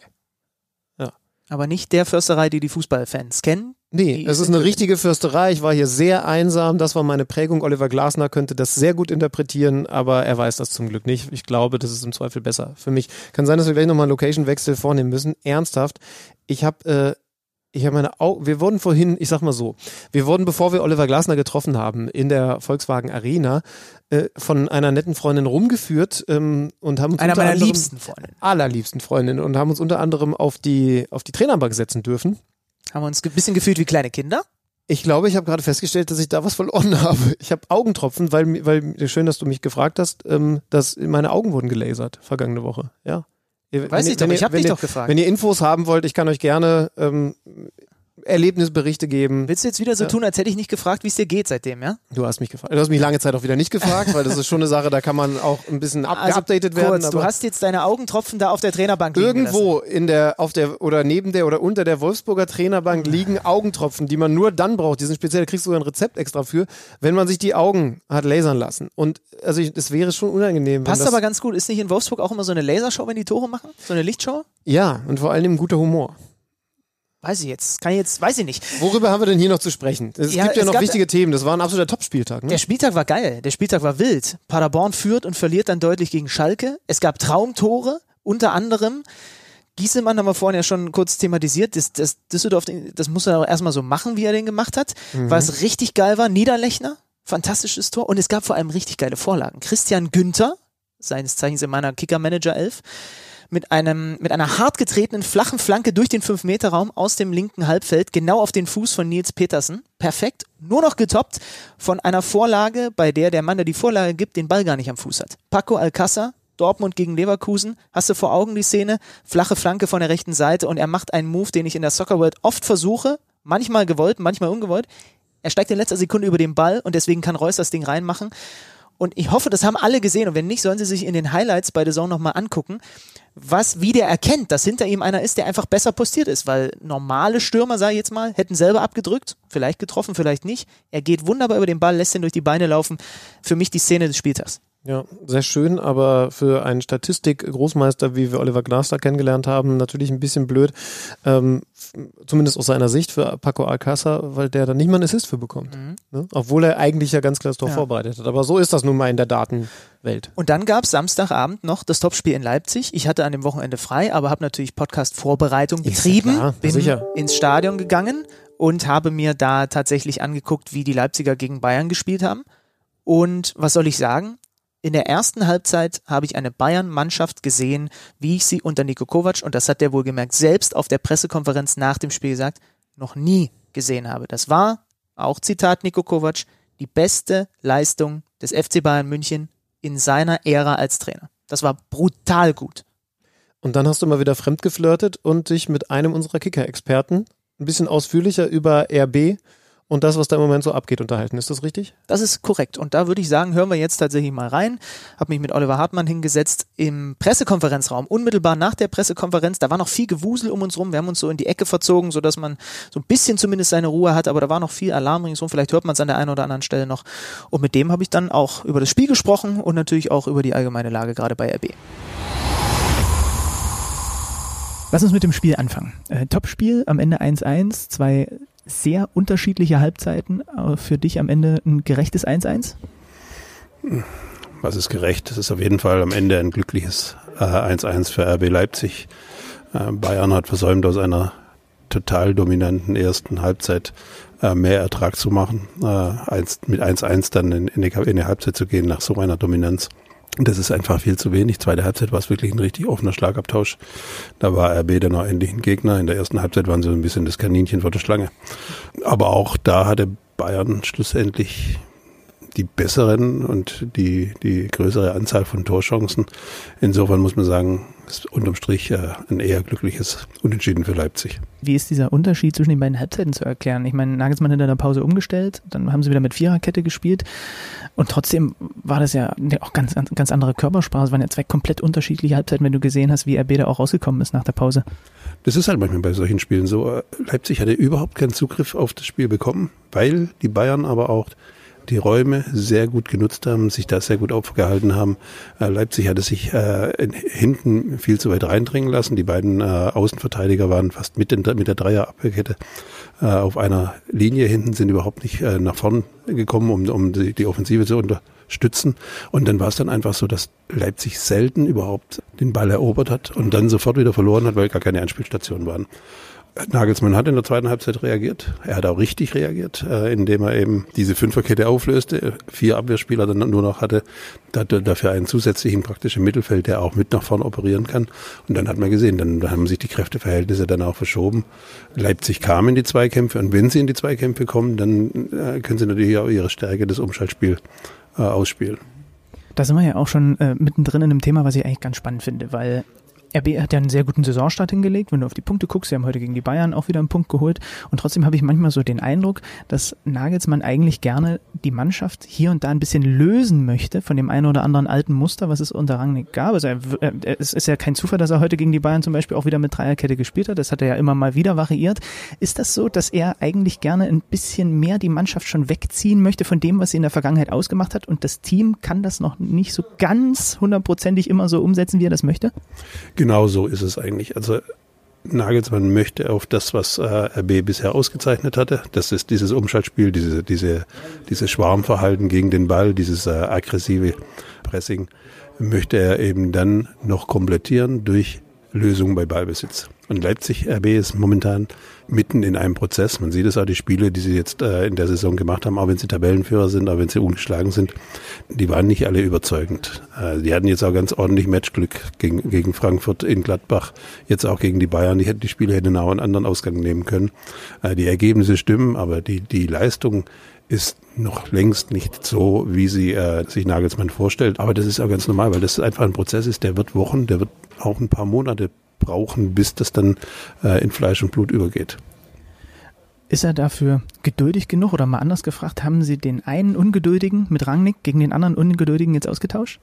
Aber nicht der Försterei, die die Fußballfans kennen. Nee, es ist eine richtige Försterei. Ich war hier sehr einsam. Das war meine Prägung. Oliver Glasner könnte das sehr gut interpretieren, aber er weiß das zum Glück nicht. Ich glaube, das ist im Zweifel besser für mich. Kann sein, dass wir gleich nochmal einen Location-Wechsel vornehmen müssen. Ernsthaft. Ich habe äh, ich habe meine Augen, wir wurden vorhin, ich sag mal so, wir wurden, bevor wir Oliver Glasner getroffen haben, in der Volkswagen Arena, äh, von einer netten Freundin rumgeführt ähm, und haben uns Einer unter meiner anderem, liebsten Freunde. allerliebsten Freundin und haben uns unter anderem auf die, auf die Trainerbank setzen dürfen. Haben wir uns ein bisschen gefühlt wie kleine Kinder. Ich glaube, ich habe gerade festgestellt, dass ich da was verloren habe. Ich habe Augentropfen, weil, weil schön, dass du mich gefragt hast, ähm, dass meine Augen wurden gelasert vergangene Woche. Ja. Weiß wenn ich ihr- doch, wenn ich ihr- hab wenn dich ihr- doch gefragt. Wenn ihr Infos haben wollt, ich kann euch gerne ähm, Erlebnisberichte geben. Willst du jetzt wieder so tun, als hätte ich nicht gefragt, wie es dir geht seitdem, ja? Du hast mich gefragt. Du hast mich lange Zeit auch wieder nicht gefragt, weil das ist schon eine Sache, da kann man auch ein bisschen up geupdatet werden. kurz, du aber hast jetzt deine Augentropfen da auf der Trainerbank liegen gelassen. Irgendwo in der, auf der, oder neben der oder unter der Wolfsburger Trainerbank liegen Augentropfen, die man nur dann braucht. Die sind speziell, da kriegst du sogar ein Rezept extra für, wenn man sich die Augen hat lasern lassen. Und also das wäre schon unangenehm. Passt aber ganz gut. Ist nicht in Wolfsburg auch immer so eine Lasershow, wenn die Tore machen? So eine Lichtshow? Ja, und vor allem guter Humor. Weiß ich jetzt, kann ich jetzt, weiß ich nicht. Worüber haben wir denn hier noch zu sprechen? Es Ja, gibt ja es noch wichtige Themen. Das war ein absoluter Top-Spieltag. Ne? Der Spieltag war geil. Der Spieltag war wild. Paderborn führt und verliert dann deutlich gegen Schalke. Es gab Traumtore, unter anderem. Giesemann haben wir vorhin ja schon kurz thematisiert. Das, das Düsseldorf, das muss er auch erstmal so machen, wie er den gemacht hat. Was richtig geil war, Niederlechner, fantastisches Tor. Und es gab vor allem richtig geile Vorlagen. Christian Günther, seines Zeichens in meiner Kicker-Manager 11, mit einem, mit einer hart getretenen flachen Flanke durch den 5-Meter-Raum aus dem linken Halbfeld, genau auf den Fuß von Nils Petersen. Perfekt. Nur noch getoppt von einer Vorlage, bei der der Mann, der die Vorlage gibt, den Ball gar nicht am Fuß hat. Paco Alcázar, Dortmund gegen Leverkusen. Hast du vor Augen die Szene? Flache Flanke von der rechten Seite und er macht einen Move, den ich in der Soccer World oft versuche. Manchmal gewollt, manchmal ungewollt. Er steigt in letzter Sekunde über den Ball und deswegen kann Reus das Ding reinmachen. Und ich hoffe, das haben alle gesehen. Und wenn nicht, sollen sie sich in den Highlights bei The Zone nochmal angucken, was, wie der erkennt, dass hinter ihm einer ist, der einfach besser postiert ist. Weil normale Stürmer, sage ich jetzt mal, hätten selber abgedrückt, vielleicht getroffen, vielleicht nicht. Er geht wunderbar über den Ball, lässt ihn durch die Beine laufen. Für mich die Szene des Spieltags. Ja, sehr schön, aber für einen Statistik-Großmeister, wie wir Oliver Glasner kennengelernt haben, natürlich ein bisschen blöd. Ähm, zumindest aus seiner Sicht für Paco Alcázar, weil der da nicht mal einen Assist für bekommt. Ne? Obwohl er eigentlich ja ganz klar das Tor Ja. vorbereitet hat. Aber so ist das nun mal in der Datenwelt. Und dann gab es Samstagabend noch das Topspiel in Leipzig. Ich hatte an dem Wochenende frei, aber habe natürlich Podcast-Vorbereitung ja betrieben, klar, bin sicher. ins Stadion gegangen und habe mir da tatsächlich angeguckt, wie die Leipziger gegen Bayern gespielt haben. Und was soll ich sagen? In der ersten Halbzeit habe ich eine Bayern-Mannschaft gesehen, wie ich sie unter Niko Kovac, und das hat der wohlgemerkt selbst auf der Pressekonferenz nach dem Spiel gesagt, noch nie gesehen habe. Das war, auch Zitat Niko Kovac, die beste Leistung des FC Bayern München in seiner Ära als Trainer. Das war brutal gut. Und dann hast du mal wieder fremdgeflirtet und dich mit einem unserer Kicker-Experten ein bisschen ausführlicher über RB und das, was da im Moment so abgeht, unterhalten. Ist das richtig? Das ist korrekt. Und da würde ich sagen, hören wir jetzt tatsächlich mal rein. Habe mich mit Oliver Hartmann hingesetzt im Pressekonferenzraum, unmittelbar nach der Pressekonferenz. Da war noch viel Gewusel um uns rum. Wir haben uns so in die Ecke verzogen, sodass man so ein bisschen zumindest seine Ruhe hat. Aber da war noch viel Alarm ringsum. Vielleicht hört man es an der einen oder anderen Stelle noch. Und mit dem habe ich dann auch über das Spiel gesprochen und natürlich auch über die allgemeine Lage gerade bei RB. Lass uns mit dem Spiel anfangen. Äh, Top-Spiel, am Ende 1-1, zwei sehr unterschiedliche Halbzeiten. Äh, für dich am Ende ein gerechtes 1-1? Was ist gerecht? Das ist auf jeden Fall am Ende ein glückliches äh, 1-1 für RB Leipzig. Äh, Bayern hat versäumt, aus einer total dominanten ersten Halbzeit äh, mehr Ertrag zu machen, äh, eins, mit 1-1 dann in, in, die, in die Halbzeit zu gehen nach so einer Dominanz. Das ist einfach viel zu wenig. Zweite Halbzeit war es wirklich ein richtig offener Schlagabtausch. Da war RB dann auch endlich ein Gegner. In der ersten Halbzeit waren sie so ein bisschen das Kaninchen vor der Schlange. Aber auch da hatte Bayern schlussendlich die besseren und die, die größere Anzahl von Torchancen. Insofern muss man sagen, ist unterm Strich äh, ein eher glückliches Unentschieden für Leipzig. Wie ist dieser Unterschied zwischen den beiden Halbzeiten zu erklären? Ich meine, Nagelsmann hat in der Pause umgestellt, dann haben sie wieder mit Viererkette gespielt und trotzdem war das ja auch ganz, ganz andere Körpersprache. Es waren ja zwei komplett unterschiedliche Halbzeiten, wenn du gesehen hast, wie RB da auch rausgekommen ist nach der Pause. Das ist halt manchmal bei solchen Spielen so. Leipzig hatte überhaupt keinen Zugriff auf das Spiel bekommen, weil die Bayern aber auch die Räume sehr gut genutzt haben, sich da sehr gut aufgehalten haben. Äh, Leipzig hatte sich äh, in, hinten viel zu weit reindringen lassen. Die beiden äh, Außenverteidiger waren fast mit, den, mit der Dreierabwehrkette auf einer Linie hinten, sind überhaupt nicht nach vorn gekommen, um, um die, die Offensive zu unterstützen. Und dann war es dann einfach so, dass Leipzig selten überhaupt den Ball erobert hat und dann sofort wieder verloren hat, weil gar keine Anspielstationen waren. Nagelsmann hat in der zweiten Halbzeit reagiert. Er hat auch richtig reagiert, äh, indem er eben diese Fünferkette auflöste, vier Abwehrspieler dann nur noch hatte, dafür einen zusätzlichen praktischen Mittelfeld, der auch mit nach vorn operieren kann. Und dann hat man gesehen, dann haben sich die Kräfteverhältnisse dann auch verschoben. Leipzig kam in die Zweikämpfe und wenn sie in die Zweikämpfe kommen, dann äh, können sie natürlich auch ihre Stärke des Umschaltspiels äh, ausspielen. Da sind wir ja auch schon äh, mittendrin in einem Thema, was ich eigentlich ganz spannend finde, weil RB hat ja einen sehr guten Saisonstart hingelegt. Wenn du auf die Punkte guckst, sie haben heute gegen die Bayern auch wieder einen Punkt geholt. Und trotzdem habe ich manchmal so den Eindruck, dass Nagelsmann eigentlich gerne die Mannschaft hier und da ein bisschen lösen möchte von dem einen oder anderen alten Muster, was es unter Rangnick gab. Also er, es ist ja kein Zufall, dass er heute gegen die Bayern zum Beispiel auch wieder mit Dreierkette gespielt hat. Das hat er ja immer mal wieder variiert. Ist das so, dass er eigentlich gerne ein bisschen mehr die Mannschaft schon wegziehen möchte von dem, was sie in der Vergangenheit ausgemacht hat? Und das Team kann das noch nicht so ganz hundertprozentig immer so umsetzen, wie er das möchte? Genau so ist es eigentlich. Also Nagelsmann möchte auf das, was äh, RB bisher ausgezeichnet hatte. Das ist dieses Umschaltspiel, diese, diese, dieses Schwarmverhalten gegen den Ball, dieses äh, aggressive Pressing, möchte er eben dann noch komplettieren durch Lösungen bei Ballbesitz. Und Leipzig RB ist momentan mitten in einem Prozess. Man sieht es auch, die Spiele, die sie jetzt äh, in der Saison gemacht haben, auch wenn sie Tabellenführer sind, auch wenn sie ungeschlagen sind, die waren nicht alle überzeugend. Äh, die hatten jetzt auch ganz ordentlich Matchglück gegen, gegen Frankfurt in Gladbach, jetzt auch gegen die Bayern. Die, hätten, die Spiele hätten auch einen anderen Ausgang nehmen können. Äh, die Ergebnisse stimmen, aber die, die Leistung ist noch längst nicht so, wie sie äh, sich Nagelsmann vorstellt. Aber das ist auch ganz normal, weil das einfach ein Prozess ist, der wird Wochen, der wird auch ein paar Monate brauchen, bis das dann äh, in Fleisch und Blut übergeht. Ist er dafür geduldig genug oder mal anders gefragt, haben Sie den einen Ungeduldigen mit Rangnick gegen den anderen Ungeduldigen jetzt ausgetauscht?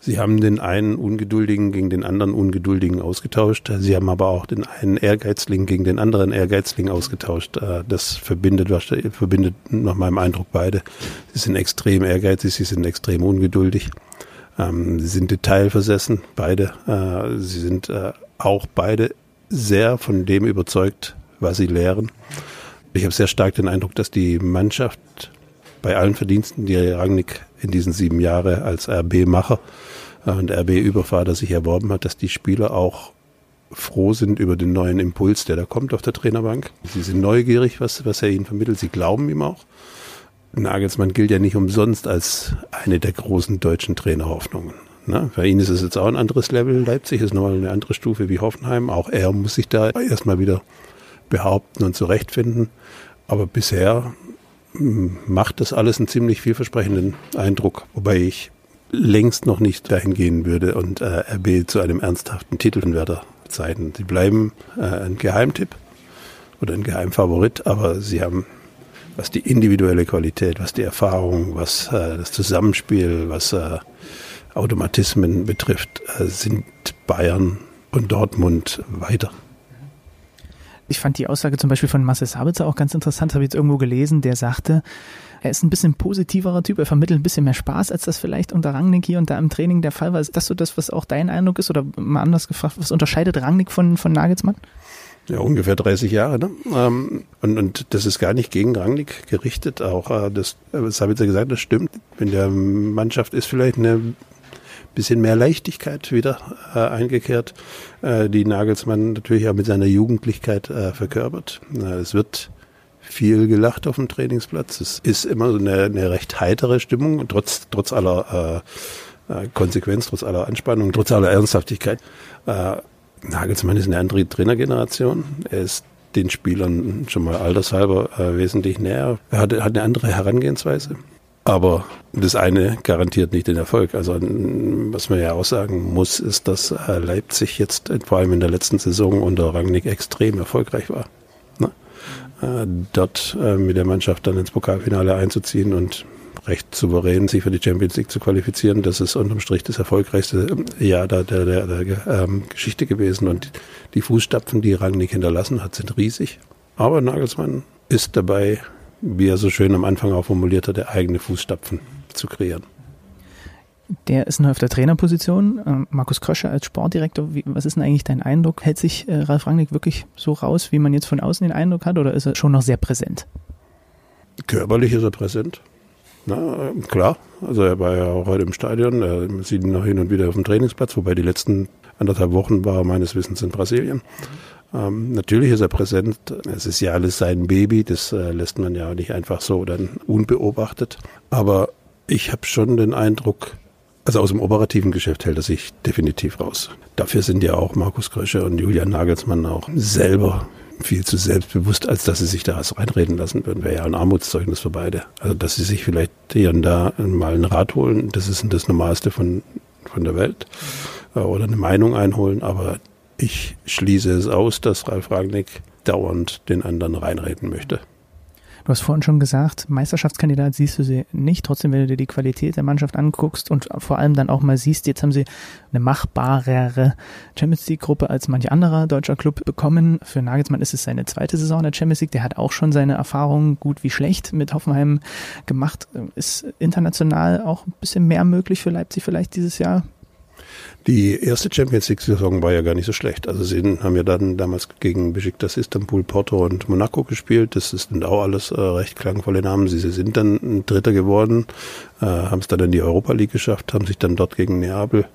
Sie haben den einen Ungeduldigen gegen den anderen Ungeduldigen ausgetauscht. Sie haben aber auch den einen Ehrgeizling gegen den anderen Ehrgeizling ausgetauscht. Äh, das verbindet, verbindet nach meinem Eindruck beide. Sie sind extrem ehrgeizig, sie sind extrem ungeduldig. Ähm, sie sind detailversessen, beide. Äh, sie sind äh, auch beide sehr von dem überzeugt, was sie lehren. Ich habe sehr stark den Eindruck, dass die Mannschaft bei allen Verdiensten, die Rangnick in diesen sieben Jahren als RB-Macher und RB-Überfahrer sich erworben hat, dass die Spieler auch froh sind über den neuen Impuls, der da kommt auf der Trainerbank. Sie sind neugierig, was, was er ihnen vermittelt. Sie glauben ihm auch. Nagelsmann gilt ja nicht umsonst als eine der großen deutschen Trainerhoffnungen. Ne? Für ihn ist es jetzt auch ein anderes Level. Leipzig ist nochmal eine andere Stufe wie Hoffenheim. Auch er muss sich da erstmal wieder behaupten und zurechtfinden. Aber bisher hm, macht das alles einen ziemlich vielversprechenden Eindruck. Wobei ich längst noch nicht dahin gehen würde und äh, RB zu einem ernsthaften Titelwärter zeigen. Sie bleiben äh, ein Geheimtipp oder ein Geheimfavorit, aber sie haben, was die individuelle Qualität, was die Erfahrung, was äh, das Zusammenspiel, was äh, Automatismen betrifft, äh, sind Bayern und Dortmund weiter. Ich fand die Aussage zum Beispiel von Marcel Sabitzer auch ganz interessant, habe ich jetzt irgendwo gelesen, der sagte, er ist ein bisschen positiverer Typ, er vermittelt ein bisschen mehr Spaß, als das vielleicht unter Rangnick hier und da im Training der Fall war. Ist das so das, was auch dein Eindruck ist? Oder mal anders gefragt, was unterscheidet Rangnick von, von Nagelsmann? Ja, ungefähr 30 Jahre. Ne? Ähm, und, und das ist gar nicht gegen Rangnick gerichtet. Auch äh, das, das habe ich ja gesagt, das stimmt. In der Mannschaft ist vielleicht eine bisschen mehr Leichtigkeit wieder äh, eingekehrt, äh, die Nagelsmann natürlich auch mit seiner Jugendlichkeit äh, verkörpert. Äh, es wird viel gelacht auf dem Trainingsplatz. Es ist immer so eine, eine recht heitere Stimmung, trotz, trotz aller äh, äh, Konsequenz, trotz aller Anspannung, trotz aller Ernsthaftigkeit. Äh, Nagelsmann ist eine andere Trainergeneration. Er ist den Spielern schon mal altershalber äh, wesentlich näher. Er hat, hat eine andere Herangehensweise. Aber das eine garantiert nicht den Erfolg. Also was man ja auch sagen muss, ist, dass äh, Leipzig jetzt vor allem in der letzten Saison unter Rangnick extrem erfolgreich war. Ne? Äh, dort äh, mit der Mannschaft dann ins Pokalfinale einzuziehen und recht souverän sich für die Champions League zu qualifizieren, das ist unterm Strich das erfolgreichste Jahr der, der, der, der ähm, Geschichte gewesen. Und die Fußstapfen, die Rangnick hinterlassen hat, sind riesig. Aber Nagelsmann ist dabei, wie er so schön am Anfang auch formuliert hat, eigene Fußstapfen zu kreieren. Der ist neu auf der Trainerposition. Ähm, Markus Kröscher als Sportdirektor, wie, was ist denn eigentlich dein Eindruck? Hält sich äh, Ralf Rangnick wirklich so raus, wie man jetzt von außen den Eindruck hat, oder ist er schon noch sehr präsent? Körperlich ist er präsent. Na, klar, also er war ja auch heute im Stadion, er sieht ihn noch hin und wieder auf dem Trainingsplatz, wobei die letzten anderthalb Wochen war er meines Wissens in Brasilien. Ähm, natürlich ist er präsent. Es ist ja alles sein Baby. Das äh, lässt man ja nicht einfach so dann unbeobachtet. Aber ich habe schon den Eindruck, also aus dem operativen Geschäft hält er sich definitiv raus. Dafür sind ja auch Markus Krösche und Julian Nagelsmann auch selber viel zu selbstbewusst, als dass sie sich da was reinreden lassen würden. Wäre ja ein Armutszeugnis für beide. Also, dass sie sich vielleicht hier und da mal einen Rat holen, das ist das Normalste von, von der Welt. Äh, oder eine Meinung einholen, aber ich schließe es aus, dass Ralf Ragnick dauernd den anderen reinreden möchte. Du hast vorhin schon gesagt, Meisterschaftskandidat siehst du sie nicht. Trotzdem, wenn du dir die Qualität der Mannschaft anguckst und vor allem dann auch mal siehst, jetzt haben sie eine machbarere Champions League Gruppe als manch anderer deutscher Club bekommen. Für Nagelsmann ist es seine zweite Saison in der Champions League. Der hat auch schon seine Erfahrungen gut wie schlecht mit Hoffenheim gemacht. Ist international auch ein bisschen mehr möglich für Leipzig vielleicht dieses Jahr? Die erste Champions League-Saison war ja gar nicht so schlecht. Also sie haben ja dann damals gegen Besiktas Istanbul, Porto und Monaco gespielt. Das sind auch alles äh, recht klangvolle Namen. Sie, sie sind dann ein Dritter geworden, äh, haben es dann in die Europa League geschafft, haben sich dann dort gegen Neapel,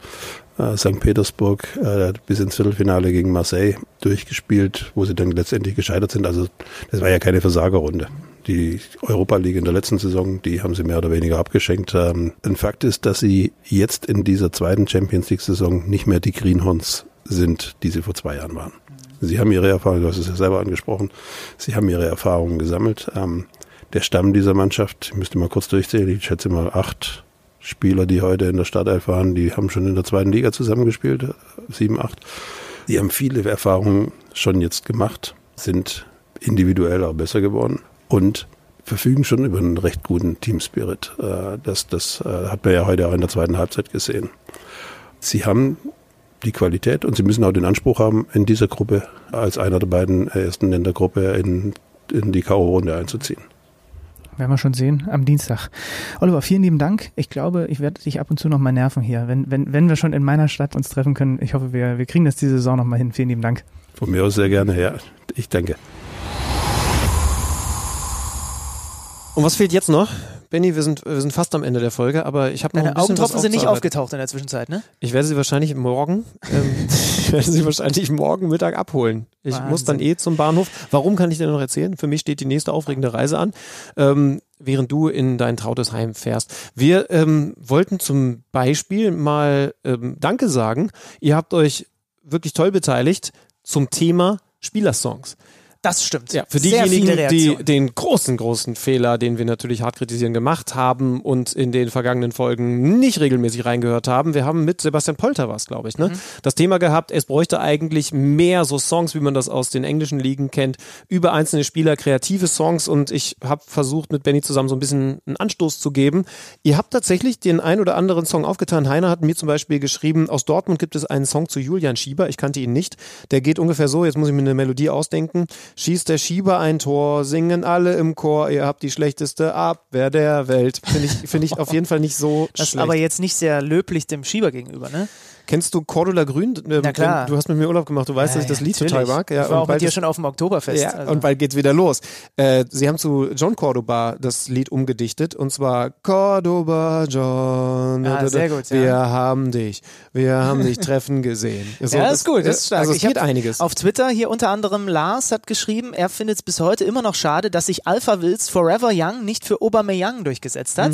äh, St. Petersburg äh, bis ins Viertelfinale gegen Marseille durchgespielt, wo sie dann letztendlich gescheitert sind. Also das war ja keine Versagerrunde die Europa League in der letzten Saison, die haben sie mehr oder weniger abgeschenkt. Ähm, ein Fakt ist, dass sie jetzt in dieser zweiten Champions League Saison nicht mehr die Greenhorns sind, die sie vor zwei Jahren waren. Sie haben ihre Erfahrungen, du hast es ja selber angesprochen, sie haben ihre Erfahrungen gesammelt. Ähm, der Stamm dieser Mannschaft, ich müsste mal kurz durchzählen, ich schätze mal acht Spieler, die heute in der Startelf waren, die haben schon in der zweiten Liga zusammengespielt, sieben, acht. Die haben viele Erfahrungen schon jetzt gemacht, sind individuell auch besser geworden und verfügen schon über einen recht guten Teamspirit. Äh, das, das äh, hat man ja heute auch in der zweiten Halbzeit gesehen. Sie haben die Qualität und sie müssen auch den Anspruch haben, in dieser Gruppe als einer der beiden ersten in der Gruppe in, in die K.O.-Runde einzuziehen. Werden wir schon sehen am Dienstag. Oliver, vielen lieben Dank. Ich glaube, ich werde dich ab und zu noch mal nerven hier. Wenn, wenn, wenn wir schon in meiner Stadt uns treffen können, ich hoffe, wir, wir kriegen das diese Saison noch mal hin. Vielen lieben Dank. Von mir aus sehr gerne, ja. Ich danke. Und was fehlt jetzt noch? Benny, wir sind, wir sind fast am Ende der Folge, aber ich habe noch Deine ein bisschen Augentropfen was sind nicht aufgetaucht in der Zwischenzeit, ne? Ich werde sie wahrscheinlich morgen, ähm, ich werde sie wahrscheinlich morgen Mittag abholen. Ich Wahnsinn. muss dann eh zum Bahnhof. Warum kann ich dir noch erzählen? Für mich steht die nächste aufregende Reise an, ähm, während du in dein trautes Heim fährst. Wir ähm, wollten zum Beispiel mal ähm, Danke sagen. Ihr habt euch wirklich toll beteiligt zum Thema Spielersongs. Das stimmt. Ja, für Sehr diejenigen, die den großen, großen Fehler, den wir natürlich hart kritisieren, gemacht haben und in den vergangenen Folgen nicht regelmäßig reingehört haben. Wir haben mit Sebastian Polter was, glaube ich, ne? Mhm. Das Thema gehabt, es bräuchte eigentlich mehr so Songs, wie man das aus den englischen Ligen kennt, über einzelne Spieler, kreative Songs und ich habe versucht, mit Benny zusammen so ein bisschen einen Anstoß zu geben. Ihr habt tatsächlich den ein oder anderen Song aufgetan. Heiner hat mir zum Beispiel geschrieben, aus Dortmund gibt es einen Song zu Julian Schieber, ich kannte ihn nicht. Der geht ungefähr so, jetzt muss ich mir eine Melodie ausdenken. Schießt der Schieber ein Tor, singen alle im Chor, ihr habt die schlechteste Abwehr der Welt. Finde ich, finde ich auf jeden Fall nicht so Das ist schlecht. aber jetzt nicht sehr löblich dem Schieber gegenüber, ne? Kennst du Cordula Grün? Ähm, Na klar. Du hast mit mir Urlaub gemacht, du weißt, dass ich das Lied total natürlich. mag. Ja, ich war und auch mit dir schon auf dem Oktoberfest. ja, also. und weil geht's wieder los. Äh, sie haben zu John Cordoba das Lied umgedichtet und zwar Cordoba John. Ah, sehr gut, ja. Wir haben dich, wir haben dich treffen gesehen. So, ja, das ist gut, das ist stark. Also es ich geht einiges. Auf Twitter hier unter anderem Lars hat geschrieben, er findet es bis heute immer noch schade, dass sich Alpha Wills Forever Young nicht für Aubameyang durchgesetzt hat.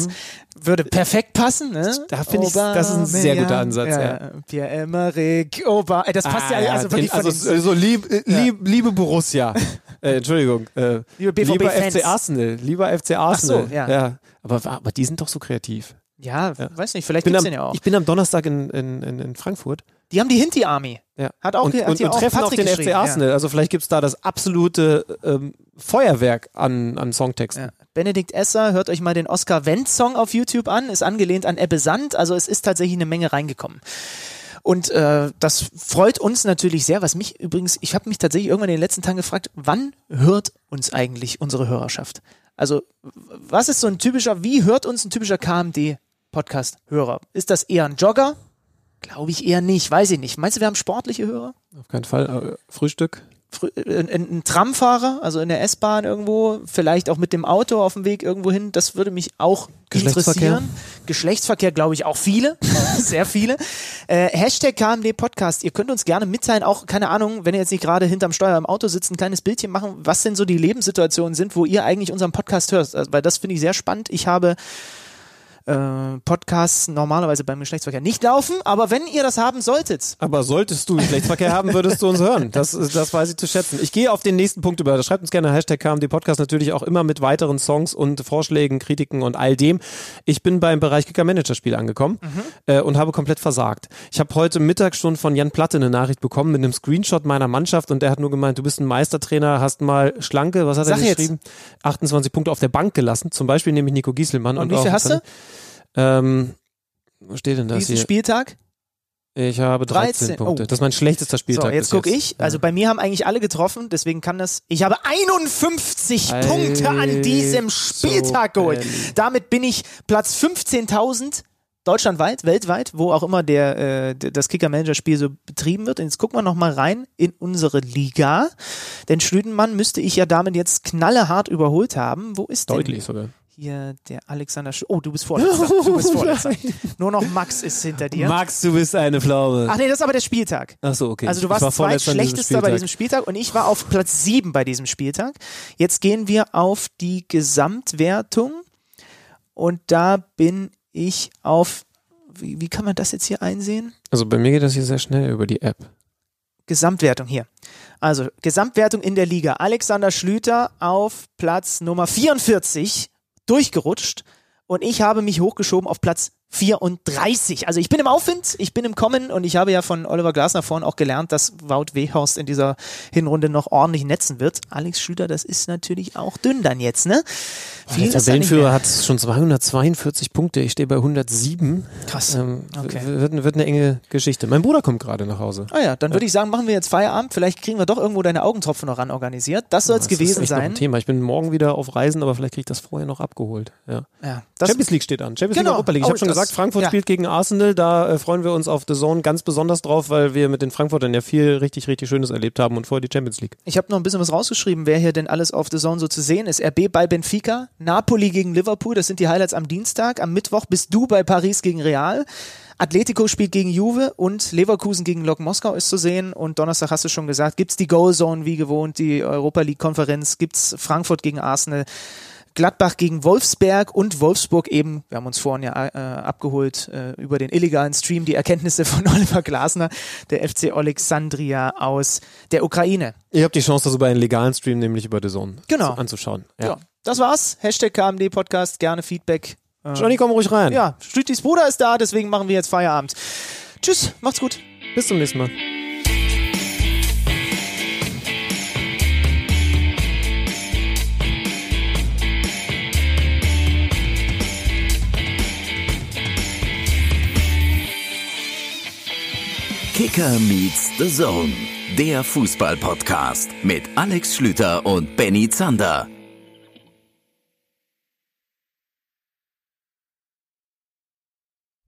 Würde perfekt passen, ne? Mhm. Da finde ich, das ist ein sehr guter Ansatz. Ja. Ja. Pierre-Emerick Oba, äh, das passt ja, also wirklich den, also, den, so lieb, äh, lieb, liebe Borussia. äh, Entschuldigung. Äh, Liebe BVB lieber Fans. FC Arsenal. Lieber FC Arsenal. so, ja. Aber, aber die sind doch so kreativ. ja, weiß nicht, vielleicht gibt's am, den ja auch. ich bin am Donnerstag in, in, in, in Frankfurt. Die haben die Hinti Army. Ja. Hat auch und, hat und, und auch treffen auch den FC Arsenal. Also vielleicht gibt's da das absolute ähm, Feuerwerk an, an Songtexten. Ja. Benedikt Esser, hört euch mal den Oscar Wendt Song auf YouTube an, ist angelehnt an Ebbe Sand, also es ist tatsächlich eine Menge reingekommen. Und äh, das freut uns natürlich sehr, was mich übrigens, ich habe mich tatsächlich irgendwann in den letzten Tagen gefragt, wann hört uns eigentlich unsere Hörerschaft? Also was ist so ein typischer, wie hört uns ein typischer KMD-Podcast-Hörer? Ist das eher ein Jogger? Glaube ich eher nicht, weiß ich nicht. Meinst du, wir haben sportliche Hörer? Auf keinen Fall. Frühstück. Äh, ein, ein Tramfahrer, also in der S-Bahn irgendwo, vielleicht auch mit dem Auto auf dem Weg irgendwo hin, das würde mich auch Geschlechtsverkehr? interessieren. Geschlechtsverkehr, glaube ich, auch viele, sehr viele. Äh, Hashtag KMD Podcast, ihr könnt uns gerne mitteilen, auch, keine Ahnung, wenn ihr jetzt nicht gerade hinterm Steuer im Auto sitzt, ein kleines Bildchen machen, was denn so die Lebenssituationen sind, wo ihr eigentlich unseren Podcast hört, also, weil das finde ich sehr spannend. Ich habe äh, Podcasts normalerweise beim Geschlechtsverkehr nicht laufen, aber wenn ihr das haben solltet, Aber solltest du Geschlechtsverkehr haben, würdest du uns hören. Das, das weiß ich zu schätzen. Ich gehe auf den nächsten Punkt über. Schreibt uns gerne Hashtag KMD Podcast natürlich auch immer mit weiteren Songs und Vorschlägen, Kritiken und all dem. Ich bin beim Bereich Kicker Manager Spiel angekommen äh, und habe komplett versagt. Ich habe heute Mittag schon von Jan Platte eine Nachricht bekommen mit einem Screenshot meiner Mannschaft und der hat nur gemeint, du bist ein Meistertrainer, hast mal schlanke, was hat Sag er jetzt. geschrieben? 28 Punkte auf der Bank gelassen. Zum Beispiel nämlich Nico Gieselmann. und wie viel hast du? Ähm, wo steht denn das Diesen hier? Spieltag? Ich habe 13, 13. Punkte. Oh. Das ist mein schlechtester Spieltag. So, jetzt gucke ich. Also bei mir haben eigentlich alle getroffen, deswegen kann das. Ich habe 51 Also, Punkte an diesem Spieltag geholt. Benny. Damit bin ich Platz 15.300 deutschlandweit, weltweit, wo auch immer der, äh, das Kicker-Manager-Spiel so betrieben wird. Und jetzt gucken wir noch mal rein in unsere Liga. Denn Schlüdenmann müsste ich ja damit jetzt knallehart überholt haben. Wo ist denn Deutlich sogar. Hier der Alexander Sch Oh, du bist vorletzter. Du bist vorletzter. Nur noch Max ist hinter dir. Max, du bist eine Pflaume. Ach nee, das ist aber der Spieltag. Ach so, okay. Also du warst war diesem zweitschlechtester bei diesem Spieltag und ich war auf Platz 7 bei diesem Spieltag. Jetzt gehen wir auf die Gesamtwertung und da bin ich auf, wie, wie kann man das jetzt hier einsehen? Also bei mir geht das hier sehr schnell über die App. Gesamtwertung hier. Also Gesamtwertung in der Liga. Alexander Schlüter auf Platz Nummer 44 durchgerutscht und ich habe mich hochgeschoben auf Platz 34. Also ich bin im Aufwind, ich bin im Kommen und ich habe ja von Oliver Glasner vorhin auch gelernt, dass Wout Weghorst in dieser Hinrunde noch ordentlich netzen wird. Alex Schlüter, das ist natürlich auch dünn dann jetzt, ne? Viel Der Tabellenführer hat schon 242 Punkte. Ich stehe bei 107. Krass. Ähm, Okay. wird, wird eine enge Geschichte. Mein Bruder kommt gerade nach Hause. Ah ja, dann würde ich sagen, machen wir jetzt Feierabend. Vielleicht kriegen wir doch irgendwo deine Augentropfen noch ran organisiert. Das soll es ist gewesen sein. Ein Thema. Ich bin morgen wieder auf Reisen, aber vielleicht kriege ich das vorher noch abgeholt. Ja. Ja, das Champions League steht an. Champions Genau. League Europa League. Ich Oh, habe schon das- gesagt, Frankfurt ja. spielt gegen Arsenal. Da äh, freuen wir uns auf The Zone ganz besonders drauf, weil wir mit den Frankfurtern ja viel richtig, richtig Schönes erlebt haben und vorher die Champions League. Ich habe noch ein bisschen was rausgeschrieben, wer hier denn alles auf The Zone so zu sehen ist. RB bei Benfica, Napoli gegen Liverpool, das sind die Highlights am Dienstag. Am Mittwoch bist du bei Paris gegen Real. Atletico spielt gegen Juve und Leverkusen gegen Lok Moskau ist zu sehen. Und Donnerstag hast du schon gesagt, gibt's die Goal Zone wie gewohnt, die Europa League Konferenz, gibt's Frankfurt gegen Arsenal. Gladbach gegen Wolfsberg und Wolfsburg eben, wir haben uns vorhin ja äh, abgeholt äh, über den illegalen Stream, die Erkenntnisse von Oliver Glasner, der FC Alexandria aus der Ukraine. Ihr habt die Chance, das über einen legalen Stream, nämlich über The Zone, Genau. zu- anzuschauen. Ja. Ja. das war's. Hashtag KMD Podcast, gerne Feedback. Äh, Johnny, komm ruhig rein. Ja, Stütis Bruder ist da, deswegen machen wir jetzt Feierabend. Tschüss, macht's gut. Bis zum nächsten Mal. Kicker meets the Zone, der Fußball-Podcast mit Alex Schlüter und Benny Zander.